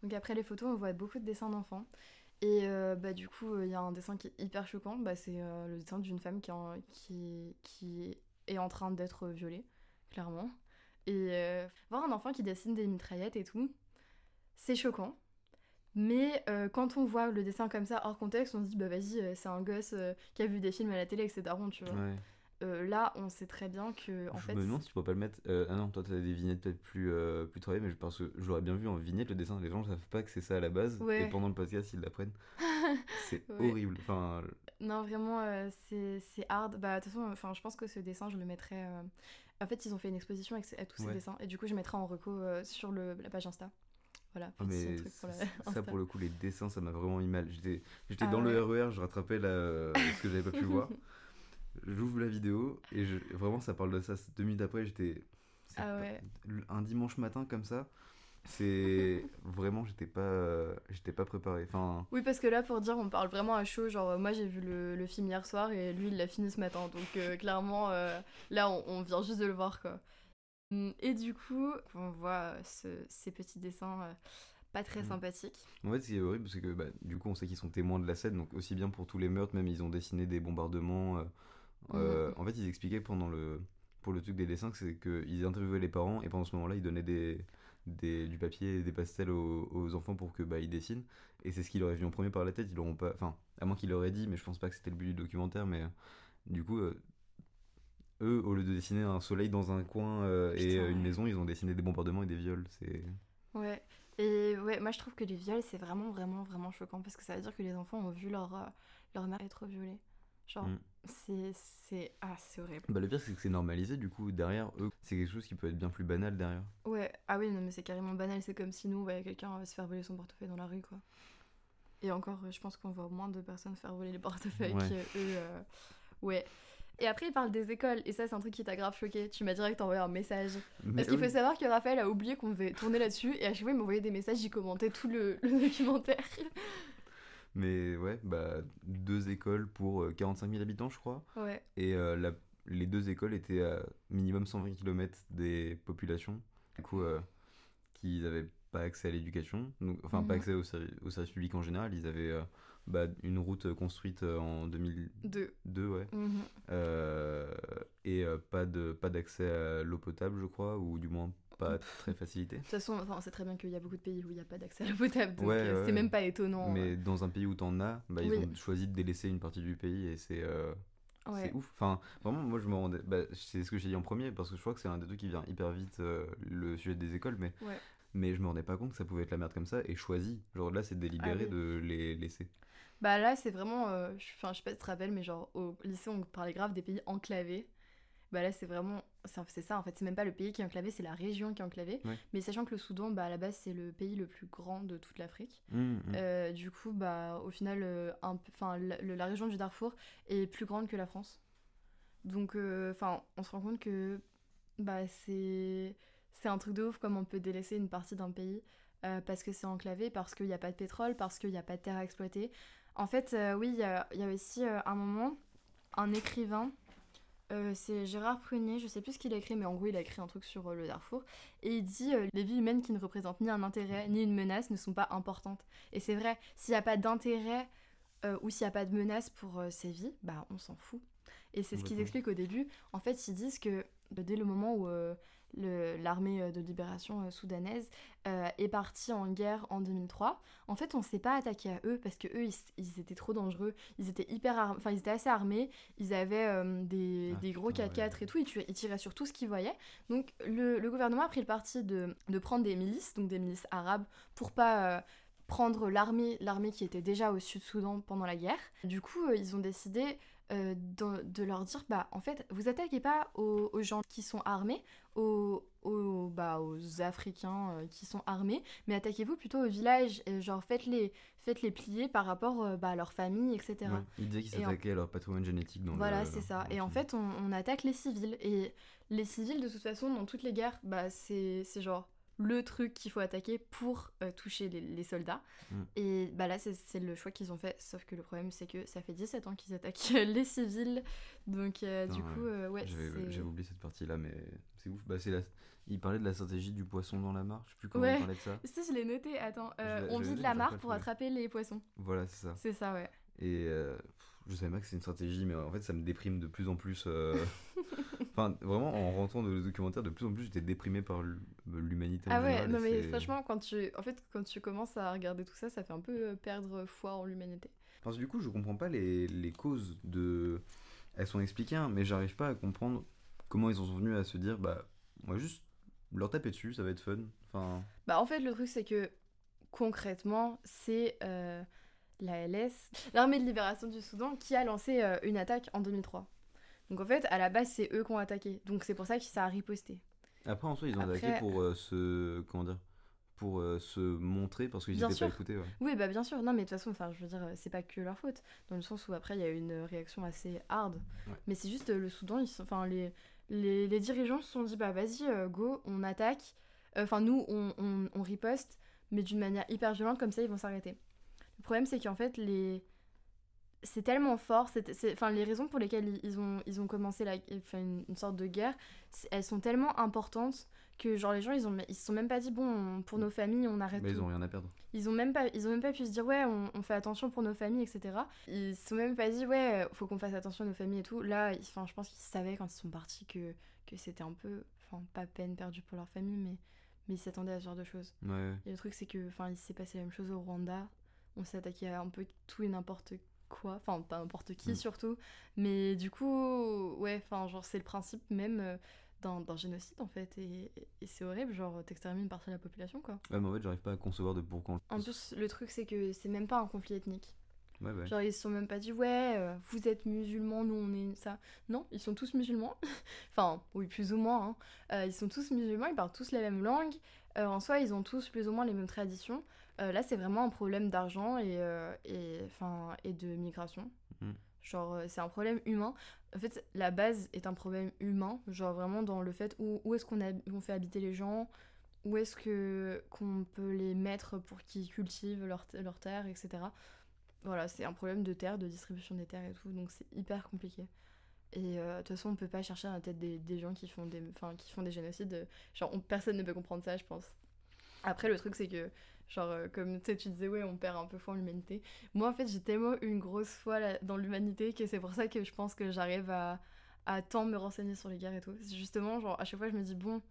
Donc après les photos, on voit beaucoup de dessins d'enfants. Et bah, du coup, il y a un dessin qui est hyper choquant. Bah, c'est le dessin d'une femme qui, qui, qui est en train d'être violée, clairement. Et voir un enfant qui dessine des mitraillettes et tout, c'est choquant. Mais euh, quand on voit le dessin comme ça hors contexte, on se dit bah vas-y, euh, c'est un gosse euh, qui a vu des films à la télé avec ses darons, tu vois. Là, on sait très bien que en je fait. me demande si tu pourrais pas le mettre. ah non, toi t'as des vignettes peut-être plus plus travaillées, mais je pense que j'aurais bien vu en vignette le dessin. Les gens savent pas que c'est ça à la base, et pendant le podcast ils l'apprennent. [LAUGHS] c'est horrible. Enfin. Non, vraiment, c'est hard. Bah de toute façon, enfin, je pense que ce dessin, je le mettrais. En fait, ils ont fait une exposition avec, tous ces dessins, et du coup, je mettrai en reco sur le, la page Insta. Voilà, ah, mais pour ça pour le coup les dessins ça m'a vraiment mis mal. J'étais j'étais ah dans le RER, e je rattrapais la, ce que j'avais pas pu [LAUGHS] voir. J'ouvre la vidéo et je, vraiment ça parle de ça. Deux minutes après j'étais ah ouais. un dimanche matin comme ça. C'est [LAUGHS] vraiment j'étais pas j'étais pas préparé. Enfin. Oui parce que là pour dire on parle vraiment à chaud. Genre moi j'ai vu le, le, film hier soir et lui il l'a fini ce matin donc euh, [LAUGHS] clairement euh, là on, on, vient juste de le voir quoi. Mmh, et du coup, on voit euh, ces petits dessins euh, pas très mmh. sympathiques. En fait, ce qui est horrible, c'est que bah, du coup, on sait qu'ils sont témoins de la scène, donc aussi bien pour tous les meurtres, même ils ont dessiné des bombardements. Euh. En fait, ils expliquaient pendant le pour le truc des dessins, c'est qu'ils interviewaient les parents et pendant ce moment-là, ils donnaient des, des, du papier et des pastels aux, enfants pour que bah, ils dessinent. Et c'est ce qui leur est venu en premier par la tête. Ils l'auront pas, enfin, à moins qu'ils l'auraient dit, mais je pense pas que c'était le but du documentaire. Mais du coup, eux, au lieu de dessiner un soleil dans un coin euh, et euh, une maison, ils ont dessiné des bombardements et des viols. C'est. Ouais. Et ouais, moi je trouve que les viols, c'est vraiment, vraiment, vraiment choquant parce que ça veut dire que les enfants ont vu leur, euh, leur mère être violée. Genre, mm. C'est ah, horrible. Bah, le pire, c'est que c'est normalisé, du coup, derrière eux, c'est quelque chose qui peut être bien plus banal derrière. Ouais, ah oui, non, mais c'est carrément banal. C'est comme si nous, on voyait quelqu'un se faire voler son portefeuille dans la rue, quoi. Et encore, je pense qu'on voit moins de personnes faire voler les portefeuilles que eux. Ouais. Et après, il parle des écoles. Et ça, c'est un truc qui t'a grave choqué. Tu m'as direct envoyé un message. Parce qu'il faut savoir que Raphaël a oublié qu'on devait tourner là-dessus. Et à chaque fois, il m'envoyait des messages, j'y commentais tout le, documentaire. [LAUGHS] Mais ouais, bah, deux écoles pour 45 euh, 000 habitants, je crois. Ouais. Et euh, la, les deux écoles étaient à minimum 120 km des populations. Du coup, euh, qu'ils n'avaient pas accès à l'éducation. Enfin, pas mhm. accès au, au, service public en général. Ils avaient bah, une route construite euh, en 2002. Deux. ouais. Mhm. Euh, et euh, pas de pas d'accès à l'eau potable, je crois, ou du moins pas très facilité. De toute façon, on sait très bien qu'il y a beaucoup de pays où il n'y a pas d'accès à l'eau potable, donc c'est même pas étonnant. Mais dans un pays où t'en as, bah, ils ont choisi de délaisser une partie du pays et c'est c'est ouf. Enfin, vraiment, moi je me rendais. Bah, c'est ce que j'ai dit en premier parce que je crois que c'est un des trucs qui vient hyper vite, le sujet des écoles, mais. Mais je me rendais pas compte que ça pouvait être la merde comme ça et choisi. Genre là, c'est délibéré ah de les laisser. Bah là, c'est vraiment. Euh, enfin, je sais pas si tu te rappelles, mais genre au lycée, on parlait grave des pays enclavés. Bah là, c'est vraiment. C'est ça, en fait. C'est même pas le pays qui est enclavé, c'est la région qui est enclavée. Mais sachant que le Soudan, bah à la base, c'est le pays le plus grand de toute l'Afrique. Mmh, mmh. Euh, du coup, bah au final, euh, enfin, la, la, région du Darfour est plus grande que la France. Donc, enfin, on se rend compte que bah c'est c'est un truc de ouf comme on peut délaisser une partie d'un pays. parce que c'est enclavé, parce qu'il n'y a pas de pétrole, parce qu'il n'y a pas de terre à exploiter, en fait, euh, oui, il y, a aussi euh, un moment, un écrivain, euh, c'est Gérard Prunier, je sais plus ce qu'il a écrit, mais en gros il a écrit un truc sur euh, le Darfour, et il dit les vies humaines qui ne représentent ni un intérêt ni une menace ne sont pas importantes. Et c'est vrai, s'il n'y a pas d'intérêt ou s'il n'y a pas de menace pour ces vies, bah on s'en fout. Et c'est ce qu'ils expliquent au début. En fait, ils disent que dès le moment où l'armée euh, de libération euh, soudanaise euh, est partie en guerre en 2003. En fait, on s'est pas attaqué à eux parce que eux, ils, étaient trop dangereux. Ils étaient hyper, enfin, ils étaient assez armés. Ils avaient des, ah, des, gros 4x4 et tout. Ils, tiraient sur tout ce qu'ils voyaient. Donc, le, le, gouvernement a pris le parti de, de, prendre des milices, donc des milices arabes, pour pas prendre l'armée, l'armée qui était déjà au Sud-Soudan pendant la guerre. Du coup, ils ont décidé euh, de, leur dire bah en fait vous attaquez pas aux, gens qui sont armés aux, aux, bah, aux africains euh, qui sont armés mais attaquez-vous plutôt aux villages et genre faites-les faites les plier par rapport euh, bah, à leur famille etc ouais, ils disaient qu'ils s'attaquaient à leur patrimoine génétique donc voilà c'est ça. et en fait on, on, attaque les civils. Et les civils de toute façon dans toutes les guerres bah c'est genre le truc qu'il faut attaquer pour euh, toucher les, soldats. Mm. Et bah là, c'est le choix qu'ils ont fait. Sauf que le problème, c'est que ça fait 17 ans qu'ils attaquent [LAUGHS] les civils. Donc, euh, du coup, euh, ouais. J'avais oublié cette partie-là, mais c'est ouf. Bah, la... Il parlait de la stratégie du poisson dans la mare. Je sais plus comment il parlait de ça. [LAUGHS] Si, je l'ai noté. Attends, on vide la mare pour attraper les poissons. Voilà, c'est ça. C'est ça, ouais. Et je savais pas que c'est une stratégie, mais en fait, ça me déprime de plus en plus. Euh. [LAUGHS] enfin, vraiment, en rentrant dans le documentaire, de plus en plus, j'étais déprimé par l'humanité. Ah ouais, non mais franchement, quand tu, en fait, quand tu commences à regarder tout ça, ça fait un peu euh, perdre foi en l'humanité. Parce que du coup, je comprends pas les, les causes de. Elles sont expliquées, hein, mais j'arrive pas à comprendre comment ils en sont venus à se dire, bah, moi juste leur taper dessus, ça va être fun. Enfin. Bah, en fait, le truc, c'est que concrètement, c'est. Euh, la LS, l'armée de libération du Soudan, qui a lancé euh, une attaque en 2003. Donc en fait, à la base, c'est eux qui ont attaqué. Donc c'est pour ça que ça a riposté. Après, en soi, ils ont attaqué pour euh, se. Comment dire pour euh, se montrer parce qu'ils n'étaient pas écoutés. Oui, bah bien sûr. Non, mais de toute façon, enfin, je veux dire, c'est pas que leur faute. Dans le sens où après, il y a eu une réaction assez hard. Mais c'est juste le Soudan, ils enfin, les, les, les, dirigeants se sont dit, bah vas-y, go, on attaque. Enfin, nous, on, on, on riposte, mais d'une manière hyper violente, comme ça, ils vont s'arrêter. Le problème, c'est qu'en fait, les... c'est tellement fort, enfin, les raisons pour lesquelles ils ont, ils ont commencé la... enfin, une, sorte de guerre, elles sont tellement importantes que genre les gens ils ont ils se sont même pas dit bon pour nos familles on arrête mais ils ont rien à perdre. Ils ont même pas ils ont même pas pu se dire ouais on, fait attention pour nos familles etc ils se sont même pas dit ouais faut qu'on fasse attention à nos familles et tout. Là enfin je pense qu'ils savaient quand ils sont partis que que c'était un peu enfin pas peine perdue pour leur famille mais mais ils s'attendaient à ce genre de choses. Ouais. et le truc c'est que enfin il s'est passé la même chose au Rwanda on s'est attaqué à un peu tout et n'importe quoi, enfin pas n'importe qui mm. surtout, mais du coup, ouais, enfin genre c'est le principe même euh, d'un génocide en fait, et, c'est horrible, genre t'extermines une partie de la population quoi. Ouais, mais en fait j'arrive pas à concevoir de pourquoi. En plus, le truc c'est que c'est même pas un conflit ethnique. Ouais, ouais. Genre ils se sont même pas dit ouais euh, vous êtes musulmans nous on est ça non ils sont tous musulmans [LAUGHS] enfin oui plus ou moins hein. Euh, ils sont tous musulmans ils parlent tous la même langue en soi ils ont tous plus ou moins les mêmes traditions euh, là, c'est vraiment un problème d'argent et, euh, et, et de migration. Mm. Genre, euh, c'est un problème humain. En fait, la base est un problème humain. Genre, vraiment dans le fait où, où est-ce qu'on on fait habiter les gens, où est-ce que qu'on peut les mettre pour qu'ils cultivent leur, leur terre, etc. Voilà, c'est un problème de terre, de distribution des terres et tout. Donc, c'est hyper compliqué. Et de toute façon, on peut pas chercher à la tête des, des gens qui font des, qui font des génocides. Genre, personne ne peut comprendre ça, je pense. Après, le truc, c'est que Genre, euh, comme tu disais, ouais, on perd un peu foi en l'humanité. Moi, en fait, j'ai tellement une grosse foi dans l'humanité que c'est pour ça que je pense que j'arrive à, à tant me renseigner sur les guerres et tout. Justement, genre, à chaque fois, je me dis, bon,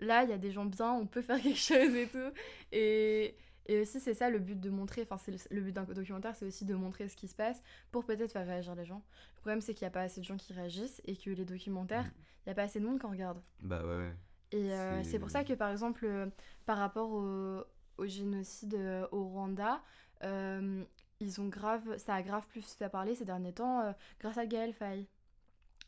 là, il y a des gens bien, on peut [LAUGHS] faire quelque chose et tout. Et, et aussi, c'est ça le but de montrer, enfin, c'est le, but d'un documentaire, c'est aussi de montrer ce qui se passe pour peut-être faire réagir les gens. Le problème, c'est qu'il n'y a pas assez de gens qui réagissent et que les documentaires, il n'y a pas assez de monde qui en regarde. Bah ouais, ouais. Et euh, c'est pour ça que, par exemple, euh, par rapport au, au génocide euh, au Rwanda, euh, ils ont grave, ça a grave plus fait parler ces derniers temps euh, grâce à Gaël Faye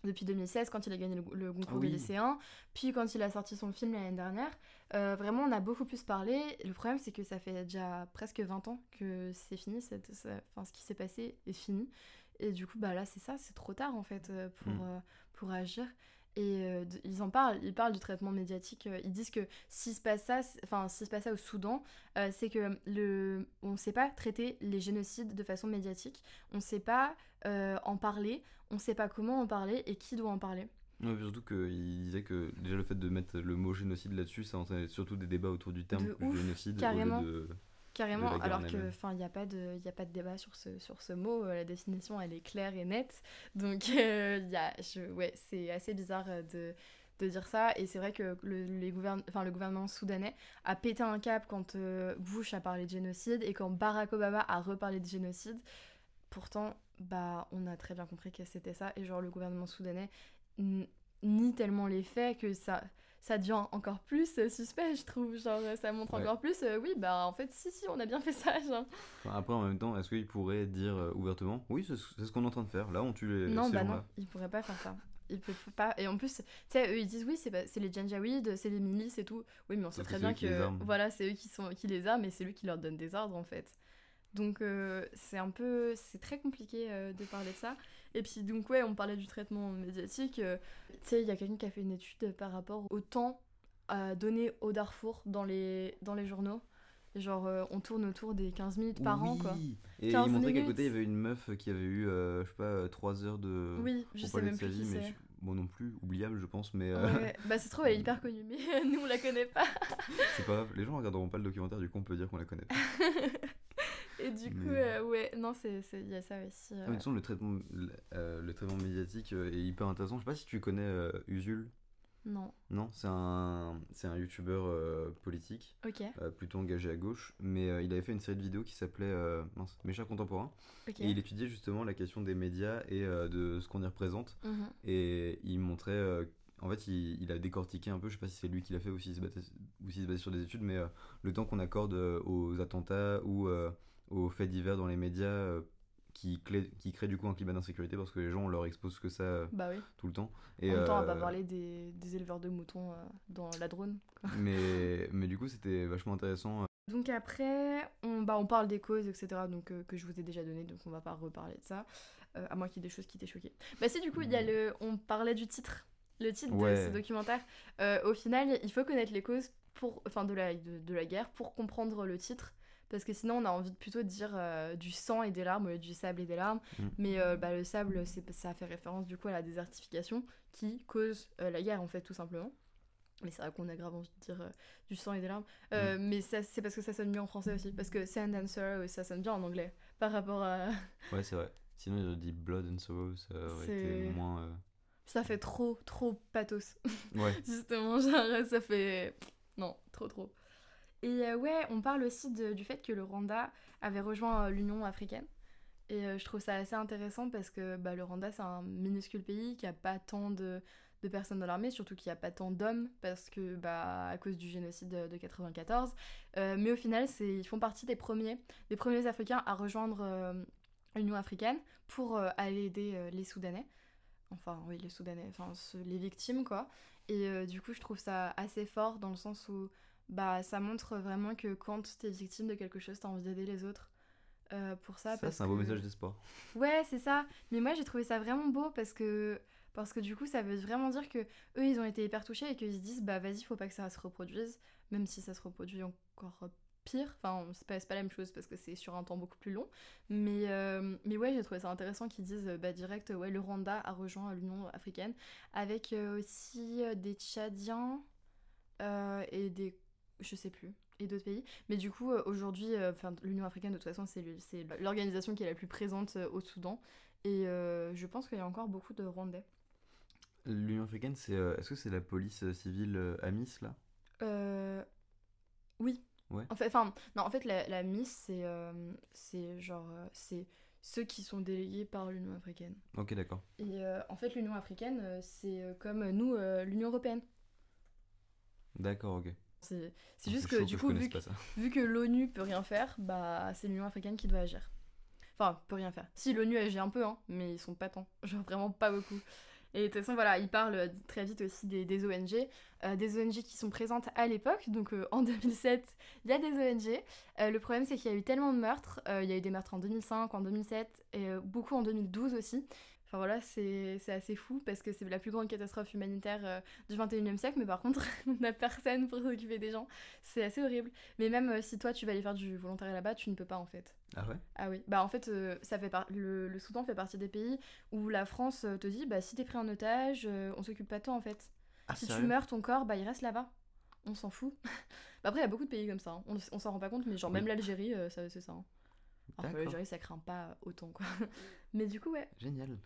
depuis 2016 quand il a gagné le, concours des lycéens, puis quand il a sorti son film l'année dernière. vraiment, on a beaucoup plus parlé. Le problème, c'est que ça fait déjà presque 20 ans que c'est fini, cette, enfin, ce qui s'est passé est fini. Et du coup, bah là, c'est ça, c'est trop tard en fait pour, mm. pour agir. Et euh, ils en parlent, ils parlent du traitement médiatique. Euh, ils disent que s'il se passe ça, enfin s'il se passe ça au Soudan, euh, c'est que le, on ne sait pas traiter les génocides de façon médiatique. On ne sait pas en parler. On ne sait pas comment en parler et qui doit en parler. Ouais, surtout qu'il disait que déjà le fait de mettre le mot génocide là-dessus, ça entraînait surtout des débats autour du terme génocide. Carrément. Carrément, alors que, enfin, il n'y a pas de, il a pas de débat sur ce, sur ce mot. La définition, elle est claire et nette. Donc, il y a, je, ouais, c'est assez bizarre de, de dire ça. Et c'est vrai que le, les enfin, le gouvernement soudanais a pété un cap quand Bush a parlé de génocide et quand Barack Obama a reparlé de génocide. Pourtant, bah, on a très bien compris que c'était ça. Et genre, le gouvernement soudanais nie tellement les faits que ça ça devient encore plus euh, suspect, je trouve. Genre, ça montre encore plus, euh, oui, bah en fait, si, si, on a bien fait ça. après, en même temps, est-ce qu'il pourrait dire euh, ouvertement, oui, c'est ce qu'on est en train de faire, là, on tue les. Non, bah non, il pourrait pas faire ça. Il peut pas. Et en plus, tu sais, eux ils disent oui, c'est les Janjaweed, c'est les milices et tout. Oui, mais on sait très bien que voilà, c'est eux qui, sont, qui les arment et c'est lui qui leur donne des ordres en fait. Donc c'est un peu. C'est très compliqué de parler de ça. Et puis donc ouais, on parlait du traitement médiatique. Euh, tu sais, il y a quelqu'un qui a fait une étude par rapport au temps à donner au Darfour dans les, dans les journaux. genre, euh, on tourne autour des 15 minutes par an, quoi. Et il montrait qu'à côté, il y avait une meuf qui avait eu, euh, je sais pas, 3 heures de. Oui, je sais même plus vie, mais bon non plus, oubliable, je pense, mais. Ouais, bah, c'est trop, elle est hyper [LAUGHS] connue, mais [LAUGHS] nous, on la connaît pas. c'est pas grave, les gens regarderont pas le documentaire, du coup, on peut dire qu'on la connaît pas. [LAUGHS] Et du coup, euh, ouais, non, il y a ça aussi. Euh... le traitement, euh, le traitement médiatique euh, est hyper intéressant. Je sais pas si tu connais Usul. Non. Non, c'est un, c'est un youtubeur politique, plutôt engagé à gauche, mais il avait fait une série de vidéos qui s'appelait Mes chers contemporains. Et il étudiait justement la question des médias et de ce qu'on y représente. Mhm. Et il montrait en fait, il, a décortiqué un peu, je sais pas si c'est lui qui l'a fait ou s'il se, se basait sur des études, mais le temps qu'on accorde aux attentats ou aux faits divers dans les médias euh, qui, qui créent du coup un climat d'insécurité parce que les gens on leur expose que ça euh, bah oui. tout le temps. Et en même temps, on va euh, parler des, des éleveurs de moutons dans la drone. [LAUGHS] Mais, mais du coup, c'était vachement intéressant. Donc après, on, bah, on parle des causes, etc. Donc, que je vous ai déjà donné, donc on va pas reparler de ça. à moins qu'il y ait des choses qui t'aient choqué. Bah si, du coup, il y a le, on parlait du titre. Le titre de ce documentaire. au final, il faut connaître les causes pour, enfin, de, la, de, de la guerre pour comprendre le titre parce que sinon on a envie de plutôt de dire euh, du sang et des larmes au lieu du sable et des larmes. Mm. Mais euh, bah, le sable, ça fait référence du coup à la désertification qui cause euh, la guerre en fait tout simplement. Mais c'est vrai qu'on a grave envie de dire du sang et des larmes. Mm. Mais c'est parce que ça sonne mieux en français aussi. Parce que sand and sorrow, ça sonne bien en anglais par rapport à... [LAUGHS] ouais c'est vrai. Sinon il dit blood and sorrow, ça aurait été moins... Ça fait trop, trop pathos. Ouais. [LAUGHS] Justement, genre ça fait... Non, trop, trop. Et euh, ouais, on parle aussi du fait que le Rwanda avait rejoint euh, l'Union africaine. Et euh, je trouve ça assez intéressant parce que bah, le Rwanda, c'est un minuscule pays qui a pas tant de, personnes dans l'armée, surtout qu'il n'y a pas tant d'hommes, parce que bah, à cause du génocide de, 1994. 94. mais au final, ils font partie des premiers, des premiers Africains à rejoindre l'Union africaine pour aller aider les Soudanais. Enfin, oui, les Soudanais, enfin, les victimes, quoi. Et du coup, je trouve ça assez fort dans le sens où bah ça montre vraiment que quand t'es victime de quelque chose, t'as envie d'aider les autres. Euh, pour ça, ça c'est un beau message d'espoir. Ouais, c'est ça. Mais moi, j'ai trouvé ça vraiment beau parce que parce que du coup, ça veut vraiment dire que eux, ils ont été hyper touchés et qu'ils se disent bah vas-y, faut pas que ça se reproduise, même si ça se reproduit encore pire. Enfin, c'est pas, pas la même chose parce que c'est sur un temps beaucoup plus long. Mais, euh, mais ouais, j'ai trouvé ça intéressant qu'ils disent bah, direct, ouais, le Rwanda a rejoint l'Union africaine avec euh, aussi des Tchadiens et des je sais plus, et d'autres pays. Mais du coup, euh, aujourd'hui, euh, l'Union africaine, de toute façon, c'est l'organisation qui est la plus présente euh, au Soudan. Et je pense qu'il y a encore beaucoup de Rwandais. L'Union africaine, c'est est-ce que c'est la police civile Amis, là? Oui. Ouais. En fait, enfin, non, en fait, la, la MIS, c'est c'est genre, c'est ceux qui sont délégués par l'Union africaine. Ok, d'accord. Et en fait, l'Union africaine, c'est comme nous, l'Union européenne. D'accord, ok. C'est juste que du coup, vu que, vu que l'ONU peut rien faire, bah c'est l'Union africaine qui doit agir. Enfin, peut rien faire. Si l'ONU agit un peu, hein, mais ils sont pas tant. [LAUGHS] Genre vraiment pas beaucoup. Et de toute façon, voilà, il parle très vite aussi des, des ONG, euh, des ONG qui sont présentes à l'époque. Donc euh, en [LAUGHS] 2007, il y a des ONG. Euh, le problème, c'est qu'il y a eu tellement de meurtres. il y a eu des meurtres en 2005, en 2007 et beaucoup en 2012 aussi. Enfin voilà, c'est assez fou parce que c'est la plus grande catastrophe humanitaire euh, du 21e siècle, mais par contre, [LAUGHS] on n'a personne pour s'occuper des gens. C'est assez horrible. Mais même euh, si toi tu vas aller faire du volontariat là-bas, tu ne peux pas en fait. Ah ouais? Ah oui. Bah en fait, euh, ça fait le, le, Soudan fait partie des pays où la France te dit bah si t'es pris en otage, on s'occupe pas de toi en fait. Ah, si tu meurs, ton corps, bah il reste là-bas. On s'en fout. [LAUGHS] Bah, après, il y a beaucoup de pays comme ça. Hein. On, on s'en rend pas compte, mais genre même l'Algérie, c'est ça. Hein. Alors l'Algérie, ça craint pas autant, quoi. [LAUGHS] Mais du coup, ouais. Génial.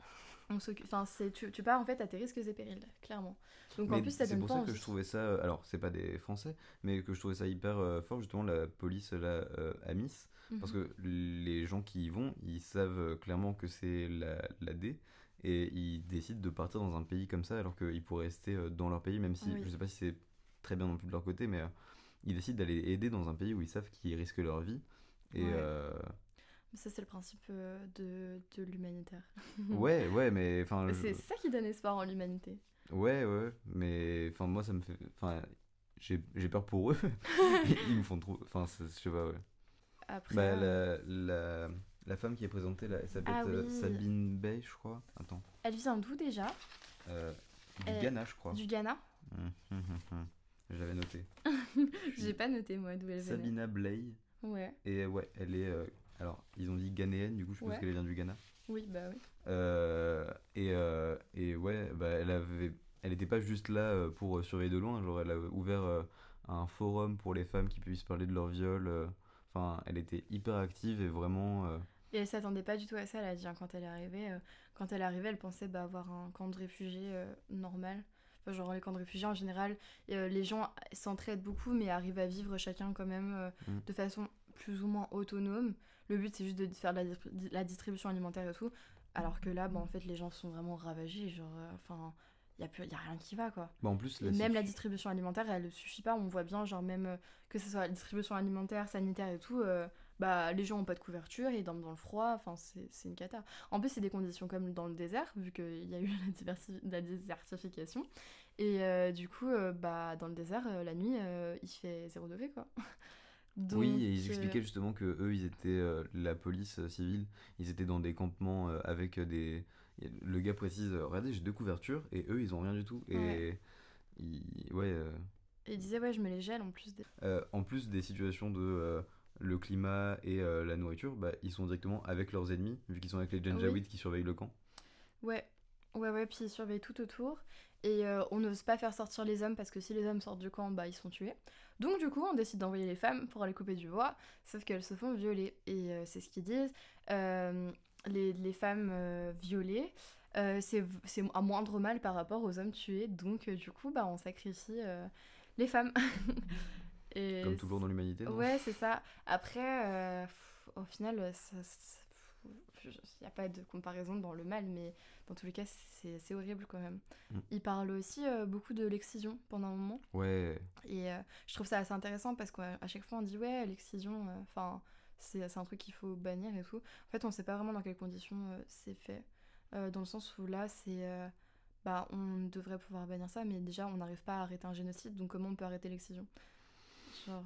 On enfin, tu, tu pars en fait à tes risques et périls, clairement. Donc en plus, ça donne C'est pour ça que je trouvais ça. Euh, alors, c'est pas des Français, mais que je trouvais ça hyper euh, fort, justement, la police là, euh, à. Parce mhm. que les gens qui y vont, ils savent clairement que c'est la, la D et ils décident de partir dans un pays comme ça alors qu'ils pourraient rester dans leur pays, même si je sais pas si c'est très bien non plus de leur côté, mais ils décident d'aller aider dans un pays où ils savent qu'ils risquent leur vie. Et, ça, c'est le principe euh, de, de l'humanitaire. [LAUGHS] ouais, ouais, mais. enfin C'est ça qui donne espoir en l'humanité. Ouais, ouais, mais enfin moi, ça me fait. Enfin, j'ai peur pour eux. [LAUGHS] Ils me font trop. Enfin, je sais pas, ouais. Après. Bah, euh, la, la, la, femme qui est présentée là, elle s'appelle ah euh, Sabine Bay, je crois. Attends. Elle vient d'où déjà? Du Ghana, je crois. Du Ghana hum, hum, hum, J'avais noté. [LAUGHS] J'ai pas noté, moi, d'où elle venait. Sabina Blay. Ouais. Et ouais, elle est alors, ils ont dit ghanéenne, du coup, je pense qu'elle vient du Ghana. Oui, bah oui. Euh, et, euh, et ouais, bah, elle avait, elle n'était pas juste là euh, pour surveiller de loin, genre elle a ouvert un forum pour les femmes qui puissent parler de leur viol. Enfin, elle était hyper active et vraiment. Et elle s'attendait pas du tout à ça, elle a dit hein, quand elle est arrivée. quand elle est arrivée, elle pensait bah, avoir un camp de réfugiés normal. Enfin, genre les camps de réfugiés en général, les gens s'entraident beaucoup mais arrivent à vivre chacun quand même mmh. de façon plus ou moins autonome. Le but, c'est juste de faire de la, distribution alimentaire et tout. Alors que là, bah, en fait, les gens sont vraiment ravagés. Genre, euh, enfin, il n'y a, rien qui va, quoi. Bah en plus, même la distribution alimentaire, elle ne suffit pas. On voit bien, genre, même euh, que ce soit la distribution alimentaire, sanitaire et tout, euh, bah, les gens n'ont pas de couverture, ils dorment dans le froid. Enfin, c'est une cata. En plus, c'est des conditions comme dans le désert, vu qu'il y a eu la, la désertification. Et du coup, bah, dans le désert, la nuit, il fait 0 degré, quoi. [LAUGHS] oui, et ils expliquaient justement que eux, ils étaient euh, la police euh, civile, ils étaient dans des campements euh, avec des. Le gars précise, regardez, j'ai deux couvertures, et eux, ils ont rien du tout. Et ouais. Ils, ouais et ils disaient, ouais, je me les gèle en plus des. en plus des situations de le climat et la nourriture, bah, ils sont directement avec leurs ennemis, vu qu'ils sont avec les Janjaweed qui surveillent le camp. Ouais, ouais, ouais, puis ils surveillent tout autour. Et on n'ose pas faire sortir les hommes parce que si les hommes sortent du camp, bah, ils sont tués. Donc du coup, on décide d'envoyer les femmes pour aller couper du bois, sauf qu'elles se font violer. Et euh, c'est ce qu'ils disent. Euh, les, les, femmes euh, violées, c'est un moindre mal par rapport aux hommes tués. Donc du coup, bah, on sacrifie les femmes. [LAUGHS] Et Comme toujours dans l'humanité. Ouais, c'est ça. Après, au final, ça il n'y a pas de comparaison dans le mal, mais dans tous les cas, c'est horrible quand même. Mm. Il parle aussi euh, beaucoup de l'excision pendant un moment. Ouais. Et euh, je trouve ça assez intéressant parce qu'à chaque fois, on dit ouais, l'excision, euh, enfin, c'est un truc qu'il faut bannir et tout. En fait, on ne sait pas vraiment dans quelles conditions c'est fait. dans le sens où là, c'est. bah, on devrait pouvoir bannir ça, mais déjà, on n'arrive pas à arrêter un génocide, donc comment on peut arrêter l'excision? Genre.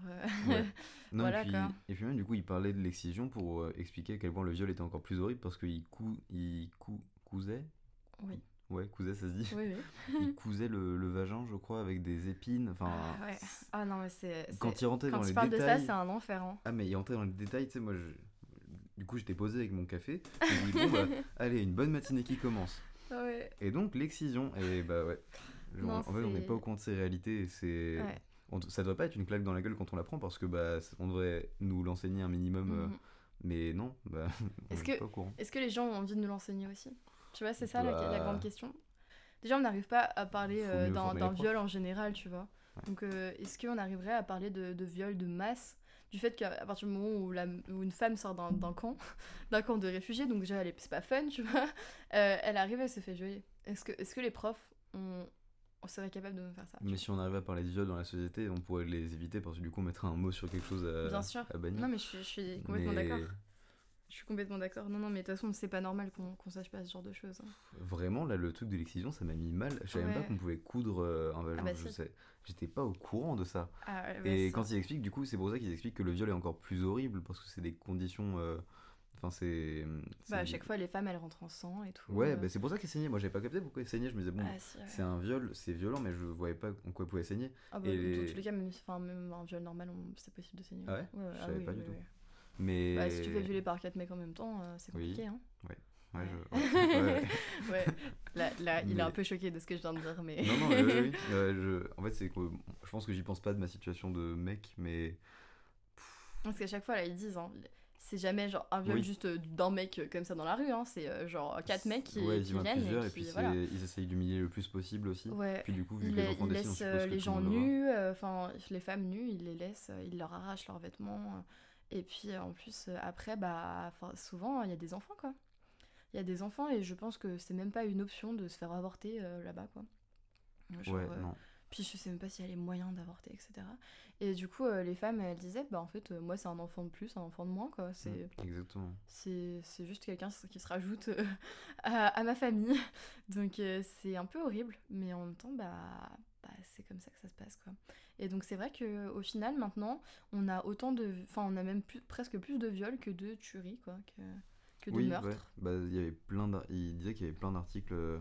Euh, [LAUGHS] voilà, et, puis, et, puis, même, du coup, il parlait de l'excision pour euh, expliquer à quel point le viol était encore plus horrible parce qu'il cou... il cou... cousait. Oui. Ouais, cousait, ça se dit. Oui, oui. [LAUGHS] il cousait le, le, vagin, je crois, avec des épines. Enfin, ah, ouais. ah non, mais c'est. Quand il rentrait dans les détails. Tu parles de ça, c'est un enfer. Hein. Ah, mais il rentrait dans les détails, tu sais, moi, je... du coup, j'étais posé avec mon café. Je dis, bon, bah, [LAUGHS] allez, une bonne matinée qui commence. Ouais. Et donc, l'excision, et bah ouais. en fait, on n'est pas au courant de ces réalités. C'est. Ouais ça doit pas être une claque dans la gueule quand on l'apprend parce que bah, on devrait nous l'enseigner un minimum. Euh, mhm. mais non, bah, [LAUGHS] est-ce que, est que les gens ont envie de nous l'enseigner aussi? Tu vois, c'est ça la, bah. grande question. Déjà, on n'arrive pas à parler euh, d'un viol en général, tu vois. Donc, euh, est-ce qu'on arriverait à parler de, de, viol de masse? Du fait qu'à partir du moment où, la, où une femme sort d'un camp, [LAUGHS] d'un camp de réfugiés, donc déjà, c'est pas fun, tu vois, elle arrive, elle se fait violer. Est-ce que, est -ce que les profs ont, on serait capable de faire ça. Mais si on arrivait à parler de viol dans la société, on pourrait les éviter parce que du coup on mettrait un mot sur quelque chose à, Bien sûr. bannir. Non mais je suis, complètement d'accord. Je suis complètement d'accord. Non, non, mais de toute façon, c'est pas normal qu'on sache pas ce genre de choses. Hein. Vraiment, là, le truc de l'excision, ça m'a mis mal. Je savais même pas qu'on pouvait coudre euh, un vagin. Ah bah je sais. J'étais pas au courant de ça. Ah et bah quand il explique, du coup, c'est pour ça qu'ils expliquent que le viol est encore plus horrible parce que c'est des conditions. Euh, Enfin, c'est. Bah, à chaque fois, les femmes, elles rentrent en sang et tout. Ouais, bah, c'est pour ça qu'elle saignait. Moi, j'avais pas capté pourquoi elle saignait. Je me disais, bon, Ah, c'est un viol, c'est violent, mais je voyais pas en quoi elle pouvait saigner. Ah bah, Et Dans tous les cas, même, enfin, même un viol normal, on- c'est possible de saigner. Ah ouais? Ouais, Je ah savais oui, pas oui, du tout. Mais. Bah, si tu fais violer par quatre mecs en même temps, euh, c'est compliqué. Hein. Ouais, je- ouais, [LAUGHS] ouais. [LAUGHS] ouais. Là, là il est un peu choqué de ce que je viens de dire, mais. Non, non, mais [LAUGHS] oui, oui. Euh, je... En fait, c'est que je pense que j'y pense pas de ma situation de mec, mais. Parce qu'à chaque fois, là, ils disent, hein, c'est jamais genre un viol Oui. juste euh, d'un mec euh, comme ça dans la rue, hein, c'est euh, genre quatre mecs qui, ouais, viennent plusieurs, et puis voilà. ils essayent d'humilier le plus possible aussi. Ouais. Puis du coup, vu que les enfants ils laissent euh, les gens nus, euh, enfin les femmes nues, ils les laissent, ils leur arrachent leurs vêtements. et puis en plus, après, bah, souvent, il y a des enfants, quoi. Il y a des enfants et je pense que c'est même pas une option de se faire avorter euh, là-bas, quoi. Genre, Ouais, non. Puis je sais même pas s'il y a les moyens d'avorter, etc. Et du coup, euh, les femmes, elles disaient, bah en fait, euh, moi c'est un enfant de plus, un enfant de moins, quoi. C'est Mm, Exactement. c'est c'est juste quelqu'un qui se rajoute euh, [LAUGHS] à, à ma famille. [LAUGHS] Donc c'est un peu horrible, mais en même temps, bah, bah, c'est comme ça que ça se passe, quoi. Et donc c'est vrai que au final, maintenant, on a autant de... Enfin, on a même plus, presque plus de viols que de tueries, quoi, que, que de oui, meurtres. ouais. Bah, il y avait plein il disait qu'il y avait plein d'articles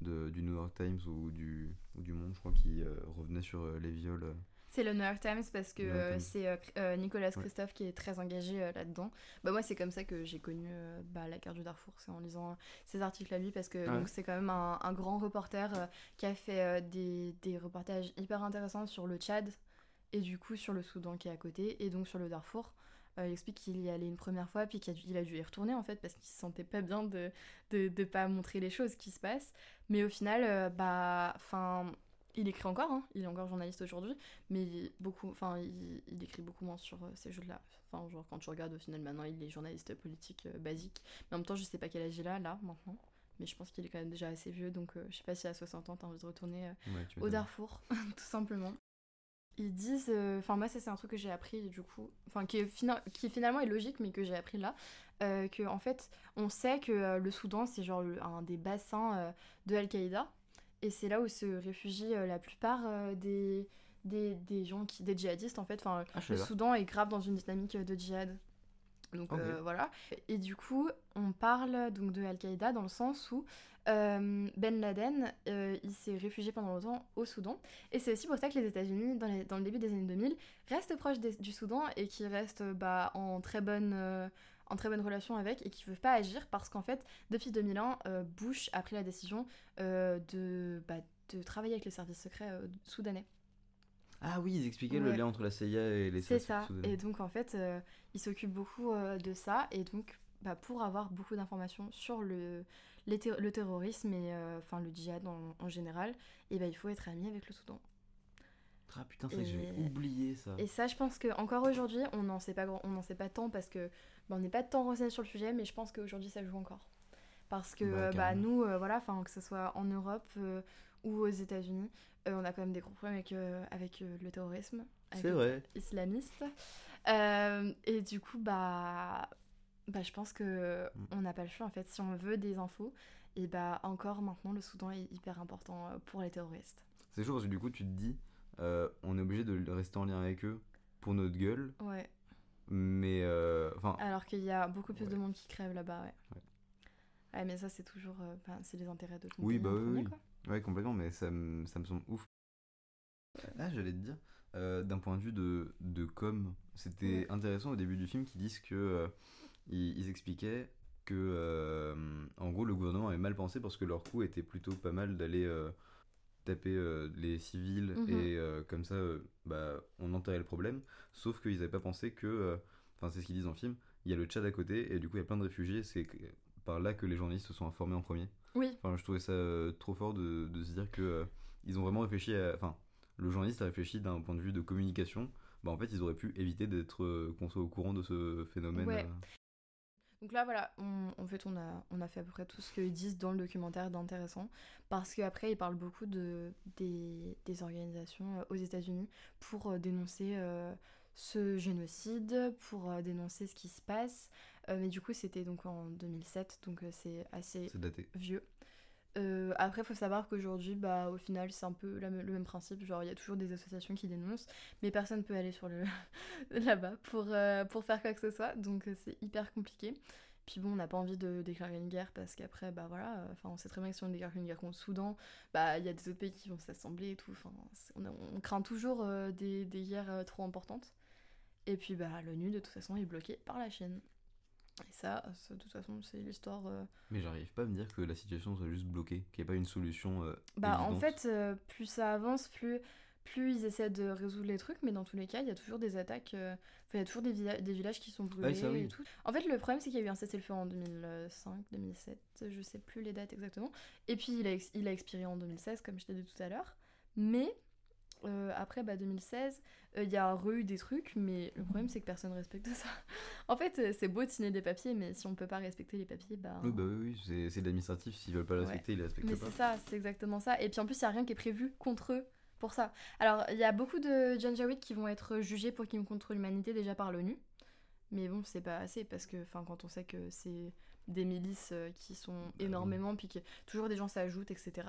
de, du New York Times ou du, ou du Monde, je crois, qui euh, revenaient sur euh, les viols. euh. C'est le New York Times parce que euh, c'est Nicolas Ouais. Christophe qui est très engagé là-dedans. Bah moi c'est comme ça que j'ai connu bah, la guerre du Darfour, c'est en lisant ses articles à lui parce que Ah ouais. c'est quand même un, un grand reporter qui a fait des, des reportages hyper intéressants sur le Tchad et du coup sur le Soudan qui est à côté et donc sur le Darfour. Euh, il explique qu'il y allait une première fois puis qu'il a, a dû y retourner en fait parce qu'il se sentait pas bien de de, de pas montrer les choses qui se passent. Mais au final, euh, bah, enfin, il écrit encore, hein, il est encore journaliste aujourd'hui, mais il- beaucoup, enfin, il, il écrit beaucoup moins sur euh, ces jeux-là. Enfin, genre quand tu regardes au final, maintenant, il est journaliste politique basique. Mais en même temps, je sais pas quel âge il a là maintenant. Mais je pense qu'il est quand même déjà assez vieux, donc euh, je sais pas si à 60 ans t'as envie de retourner euh, Ouais, au. Darfour, [LAUGHS] tout simplement. Ils disent, euh, enfin moi ça c'est un truc que j'ai appris du coup, enfin qui, est fina- qui finalement est logique mais que j'ai appris là, euh, que en fait on sait que euh, le Soudan c'est genre le- un des bassins euh, de Al-Qaïda et c'est là où se réfugient la plupart des, des, des gens qui, des djihadistes en fait, enfin Ah, le. Soudan est grave dans une dynamique de djihad. Donc voilà. Et du coup, on parle donc de Al-Qaïda dans le sens où Ben Laden, euh, il s'est réfugié pendant longtemps au Soudan. Et c'est aussi pour ça que les États-Unis, dans, les- dans le début des années 2000, restent proches des- du Soudan et qui restent euh, bah, en, très bonne, euh, en très bonne relation avec et qui ne veulent pas agir parce qu'en fait, depuis 2001, euh, Bush a pris la décision euh, de, bah, de travailler avec les services secrets euh, soudanais. Ah oui, ils expliquaient le lien entre la CIA et les C'est services ça. soudanais. Et donc, en fait, euh, il s'occupe beaucoup euh, de ça. Et donc, bah, pour avoir beaucoup d'informations sur le, les ter- le terrorisme et euh, enfin le djihad en, en général, et bah, il faut être ami avec le Soudan. Ah putain, c'est vrai que j'avais Et- oublié ça. Et ça, je pense que encore aujourd'hui, on n'en sait pas on n'en sait pas tant parce que bah, on n'est pas tant renseigné sur le sujet, mais je pense qu'aujourd'hui ça joue encore. Parce que Bah, euh, bah, nous, euh, voilà, enfin que ce soit en Europe euh, ou aux États-Unis, on a quand même des gros problèmes avec, avec le terrorisme, avec vrai. islamiste. Et du coup, bah, bah, je pense que Mm. on n'a pas le choix en fait. Si on veut des infos, et bah encore maintenant, le Soudan est hyper important euh, pour les terroristes. C'est chaud parce que du coup, tu te dis, euh, on est obligé de rester en lien avec eux pour notre gueule, Ouais. mais euh, enfin, Alors qu'il y a beaucoup plus de monde qui crève là-bas, ouais. Ouais. Ouais, mais ça, c'est toujours. euh, ben, c'est les intérêts de Oui, bah oui, quoi. ouais, complètement, mais ça me, ça me semble ouf. Ah, j'allais te dire, d'un point de vue de, de com, c'était intéressant au début du film qu'ils disent que ils, ils expliquaient que euh, en gros le gouvernement avait mal pensé parce que leur coup était plutôt pas mal d'aller euh, taper euh, les civils Mhm. et comme ça bah, on enterrait le problème sauf qu'ils avaient pas pensé que enfin c'est ce qu'ils disent dans le film il y a le Tchad à côté et du coup il y a plein de réfugiés c'est par là que les journalistes se sont informés en premier Oui, Enfin, je trouvais ça trop fort de, de se dire que ils ont vraiment réfléchi à. Enfin, le journaliste a réfléchi d'un point de vue de communication. Bah, en fait, ils auraient pu éviter d'être euh, qu'on soit au courant de ce phénomène. Ouais. Donc là, voilà, on- en fait, on a, on a fait à peu près tout ce qu'ils disent dans le documentaire d'intéressant. Parce qu'après, ils parlent beaucoup de, des, des organisations euh, aux États-Unis pour euh, dénoncer euh, ce génocide, pour dénoncer ce qui se passe. Euh, mais du coup, c'était donc en 2007, donc c'est assez daté. vieux. Euh, après, faut savoir qu'aujourd'hui, bah, au final, c'est un peu le même principe. Genre, il y a toujours des associations qui dénoncent, mais personne peut aller sur le [LAUGHS] là-bas pour, euh, pour faire quoi que ce soit. Donc, euh, c'est hyper compliqué. Puis bon, on n'a pas envie de déclarer une guerre parce qu'après, bah voilà, enfin, on sait très bien que si on déclare une guerre contre Soudan, bah il y a des autres pays qui vont s'assembler et tout. Enfin, on, craint toujours des, des, guerres trop importantes. Et puis bah l'ONU de toute façon est bloqué par la Chine. Et ça, de toute façon, c'est l'histoire. Mais j'arrive pas à me dire que la situation soit juste bloquée, qu'il n'y ait pas une solution. bah en fait, plus ça avance, plus plus ils essaient de résoudre les trucs, mais dans tous les cas, il y a toujours des attaques, euh, il y a toujours des, des, villages qui sont brûlés et tout. En fait, le problème, c'est qu'il y a eu un cessez-le-feu en 2005, 2007, je sais plus les dates exactement. Et puis, il a, il a expiré en 2016, comme je t'ai dit tout à l'heure. Mais euh, après, bah, 2016, euh, il y a eu des trucs, mais le problème, c'est que personne ne respecte ça. [LAUGHS] en fait, c'est beau de signer des papiers, mais si on peut pas respecter les papiers, bah. Oui, bah oui, c'est de l'administratif. S'ils veulent pas le respecter, ils le respectent mais pas. Mais c'est ça, c'est exactement ça. Et puis en plus, il n'y a rien qui est prévu contre eux pour ça. Alors, il y a beaucoup de Janjaweed qui vont être jugés pour crimes contre l'humanité déjà par l'ONU. Mais bon, c'est pas assez parce que quand on sait que c'est des milices euh, qui sont bah énormément, puis que toujours des gens s'ajoutent, etc.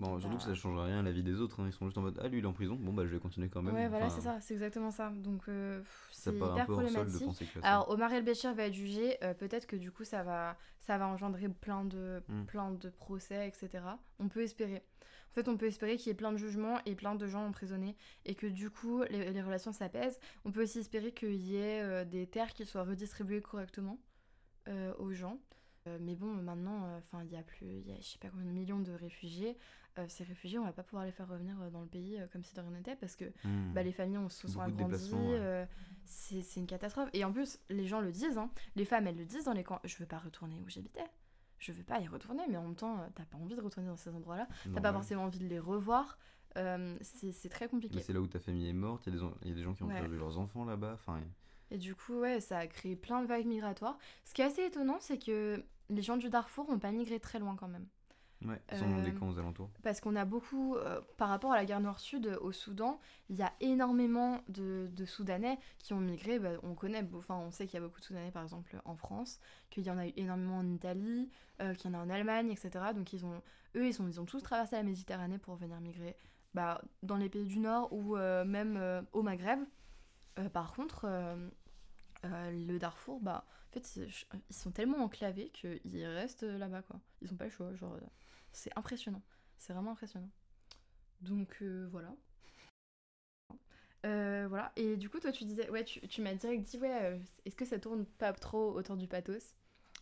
Bon, surtout que ça bah change rien à la vie des autres. Hein. Ils sont juste en mode Ah, lui, il est en prison. Bon, bah, je vais continuer quand même. Ouais, voilà, c'est ça. C'est exactement ça. Donc, euh, c'est hyper problématique. Alors, Omar El-Béchir va être jugé. Euh, peut-être que du coup, ça va, ça va engendrer plein de, hmm. plein de procès, etc. On peut espérer. En fait, on peut espérer qu'il y ait plein de jugements et plein de gens emprisonnés et que du coup, les, relations s'apaisent. On peut aussi espérer qu'il y ait euh, des terres qui soient redistribuées correctement euh, aux gens. Euh, mais bon, maintenant, enfin, il y a plus, il y a je sais pas combien de millions de réfugiés. ces réfugiés, on va pas pouvoir les faire revenir dans le pays comme si de rien n'était parce que hmm. bah, les familles on se sont agrandies. C'est une catastrophe. Et en plus, les gens le disent, hein. les femmes elles le disent dans les camps. Je veux pas retourner où j'habitais je veux pas y retourner, mais en même temps, t'as pas envie de retourner dans ces endroits-là, t'as pas forcément envie de les revoir. Euh, c'est très compliqué. c'est là où ta famille est morte, il y, y, a des gens qui ont perdu leurs enfants là-bas. Enfin, et du coup, ouais, ça a créé plein de vagues migratoires. Ce qui est assez étonnant, c'est que les gens du Darfour n'ont pas migré très loin quand même. Ouais, ils sont dans des euh, camps aux alentours. Parce qu'on a beaucoup, euh, par rapport à la guerre Nord-Sud euh, au Soudan, il y a énormément de, de Soudanais qui ont migré. Bah, on connaît, enfin, on sait qu'il y a beaucoup de Soudanais par exemple en France, qu'il y en a eu énormément en Italie, qu'il y en a en Allemagne, etc. Donc ils ont, eux, ils, sont, ils ont tous traversé la Méditerranée pour venir migrer bah, dans les pays du Nord ou même au Maghreb. par contre, le Darfour, bah, en fait, ils sont tellement enclavés qu'ils restent là-bas, quoi. Ils ont pas le choix, genre c'est impressionnant. C'est vraiment impressionnant. Donc euh, voilà. Euh, voilà. Et du coup, toi, tu disais, ouais, tu, m'as direct dit, ouais, euh, est-ce que ça tourne pas trop autour du pathos?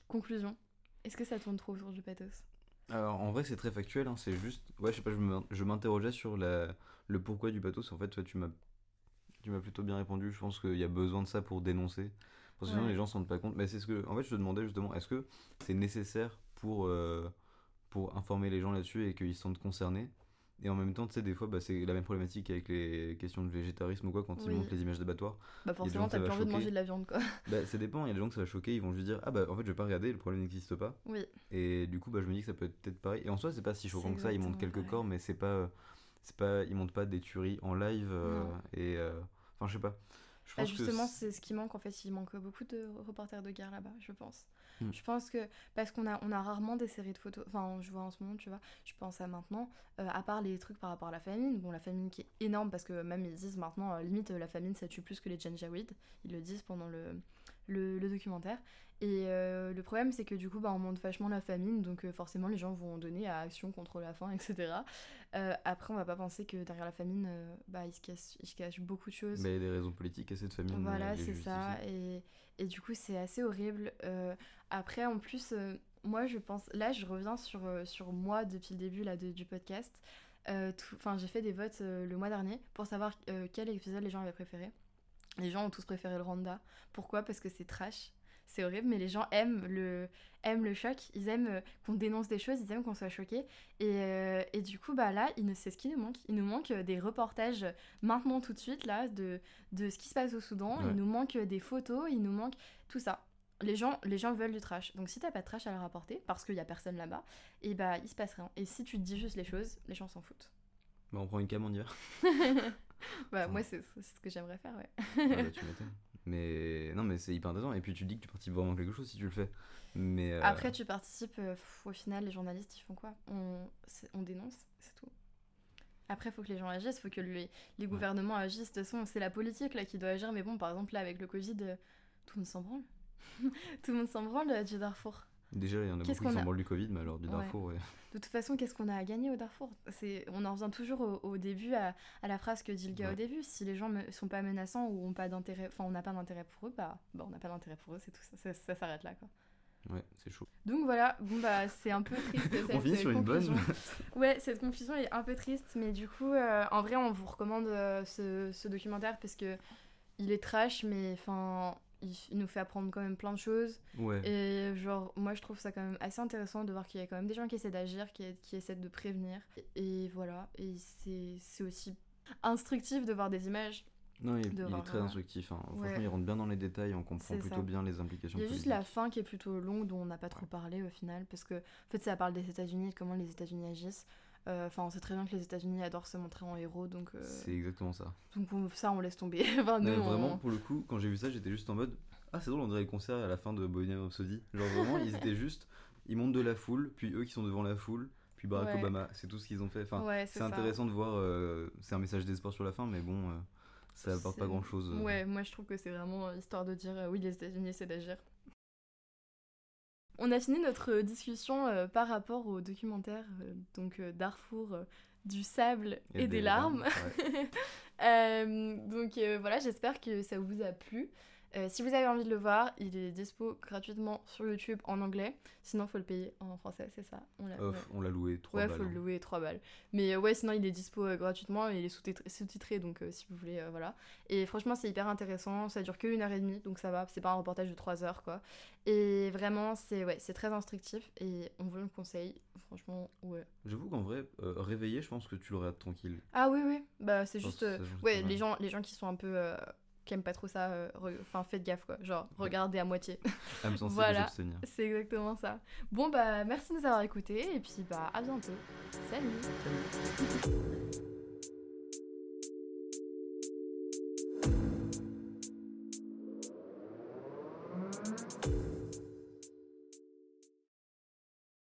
Conclusion. Est-ce que ça tourne trop autour du pathos? Alors, en vrai, c'est très factuel. Hein, c'est juste, ouais, je sais pas, je m'interrogeais sur le pourquoi du pathos. En fait, toi, tu m'as, tu m'as plutôt bien répondu. Je pense qu'il y a besoin de ça pour dénoncer. Parce que sinon, les gens s'en rendent pas compte. Mais c'est ce que, en fait, je te demandais justement, est-ce que c'est nécessaire pour pour informer les gens là-dessus et qu'ils se sentent concernés? Et en même temps, tu sais, des fois, bah, c'est la même problématique avec les questions de végétarisme ou quoi, quand ils montrent les images d'abattoirs. Bah, forcément, t'as plus envie de manger de la viande, quoi. [LAUGHS] Bah, ça dépend, il y a des gens que ça va choquer, ils vont juste dire, ah bah, en fait, je vais pas regarder, le problème n'existe pas. Oui. Et du coup, bah, je me dis que ça peut être peut-être pareil. Et en soi, c'est pas si choquant que ça, ils montrent quelques corps, mais c'est pas. C'est pas, ils montrent pas des tueries en live euh, et euh, enfin je sais pas. Je bah, justement c'est ce qui manque en fait. Il manque beaucoup de reporters de guerre là-bas je pense. Hmm. Je pense que parce qu'on a, on a rarement des séries de photos, enfin je vois en ce moment, tu vois, je pense à maintenant, euh, à part les trucs par rapport à la famine, bon la famine qui est énorme parce que même ils disent maintenant, euh, limite la famine ça tue plus que les Janjaweed, ils le disent pendant le, le, documentaire. Et euh, le problème, c'est que du coup, bah, on montre vachement la famine, donc forcément, les gens vont donner à Action contre la faim, [LAUGHS] etc. après, on va pas penser que derrière la famine, bah, il, se cache, il se cache beaucoup de choses. Mais il y a des raisons politiques à cette famine. Voilà, c'est ça. Et, et, du coup, c'est assez horrible. Après, en plus, euh, moi, je pense. Là, je reviens sur, euh, sur moi depuis le début là, du podcast. Euh, enfin, j'ai fait des votes le mois dernier pour savoir quel épisode les gens avaient préféré. Les gens ont tous préféré le Rwanda. Pourquoi? Parce que c'est trash. C'est horrible, mais les gens aiment le, aiment le choc. Ils aiment qu'on dénonce des choses, ils aiment qu'on soit choqué. Et, et, du coup, bah là, c'est ce qui nous manque. Il nous manque des reportages maintenant, tout de suite, là, de, de ce qui se passe au Soudan. Il nous manque des photos, il nous manque tout ça les gens, les gens veulent du trash. Donc si t'as pas de trash à leur apporter, parce qu'il y a personne là-bas, et bah il se passe rien. Et si tu dis juste les choses, les gens s'en foutent. Bah on prend une cam en hiver. [LAUGHS] bah moi c'est ce que j'aimerais faire, ouais. Ah, bah, [LAUGHS] tu m'étonnes. Mais non mais c'est hyper intéressant. Et puis tu dis que tu participes vraiment à quelque chose si tu le fais. Mais euh, Après tu participes, euh, au final les journalistes ils font quoi? On, on dénonce, c'est tout. Après, il faut que les gens agissent, il faut que les, les gouvernements agissent. De toute façon, c'est la politique là qui doit agir. Mais bon, par exemple, là, avec le Covid, euh, tout ne s'en branle [LAUGHS] Tout le monde s'en branle du Darfour. Déjà, il y en a beaucoup qui s'en branlent du Covid, mais alors du Darfour, ouais. De toute façon, qu'est-ce qu'on a à gagner au Darfour? On en revient toujours au, début à, la phrase que dit le gars au début. Si les gens ne sont pas menaçants ou ont pas d'intérêt, enfin on n'a pas d'intérêt pour eux, bah, bah on n'a pas d'intérêt pour eux, c'est tout ça, ça, s'arrête là quoi. Ouais, c'est chaud. Donc voilà, bon bah c'est un peu triste. [LAUGHS] cette on finit sur une bonne. ouais, cette conclusion est un peu triste, mais du coup, euh, en vrai, on vous recommande euh, ce, ce, documentaire parce que il est trash, mais enfin, il, nous fait apprendre quand même plein de choses. Et genre, moi je trouve ça quand même assez intéressant de voir qu'il y a quand même des gens qui essaient d'agir, qui, qui essaient de prévenir. Et, voilà, et c'est aussi instructif de voir des images. Non, il, est très instructif. Hein. Franchement, il rentre bien dans les détails, on comprend plutôt bien les implications. Il y a juste la fin qui est plutôt longue, dont on n'a pas trop parlé au final, parce que en fait, ça parle des États-Unis, comment les États-Unis agissent. Euh, enfin, on sait très bien que les États-Unis adorent se montrer en héros, donc. Euh, c'est exactement ça. Donc ça, on laisse tomber. [LAUGHS] vraiment, pour le coup, quand j'ai vu ça, j'étais juste en mode ah c'est drôle, on dirait le concert à la fin de Bohemian Rhapsody. Genre vraiment, [LAUGHS] ils étaient juste, ils montent de la foule, puis eux qui sont devant la foule, puis Barack Obama, c'est tout ce qu'ils ont fait. Enfin, c'est intéressant de voir, euh, c'est un message d'espoir sur la fin, mais bon, ça apporte pas grand chose. Ouais, moi je trouve que c'est vraiment histoire de dire oui, les États-Unis essaient d'agir. On a fini notre discussion euh, par rapport au documentaire euh, donc euh, Darfour du sable et, des, larmes. [LAUGHS] donc voilà, j'espère que ça vous a plu. Euh, si vous avez envie de le voir, il est dispo gratuitement sur YouTube en anglais. Sinon, faut le payer en français, c'est ça. On l'a loué 3 balles. Ouais, faut le hein. louer 3 balles. Mais euh, ouais, sinon, il est dispo euh, gratuitement et il est sous-titré, donc si vous voulez, voilà. Et franchement, c'est hyper intéressant. Ça dure que une heure et demie, donc ça va. C'est pas un reportage de 3 heures, quoi. Et vraiment, c'est ouais, très instructif et on vous le conseille. Franchement, ouais. J'avoue qu'en vrai, réveillé, je pense que tu l'aurais tranquille. Ah oui, oui. Bah, c'est juste. ouais, les gens, les gens qui sont un peu qui aiment pas trop ça, euh, enfin faites gaffe quoi, genre regardez à moitié. [LAUGHS] voilà, c'est exactement ça. Bon bah merci de nous avoir écoutés et puis bah à bientôt. Salut.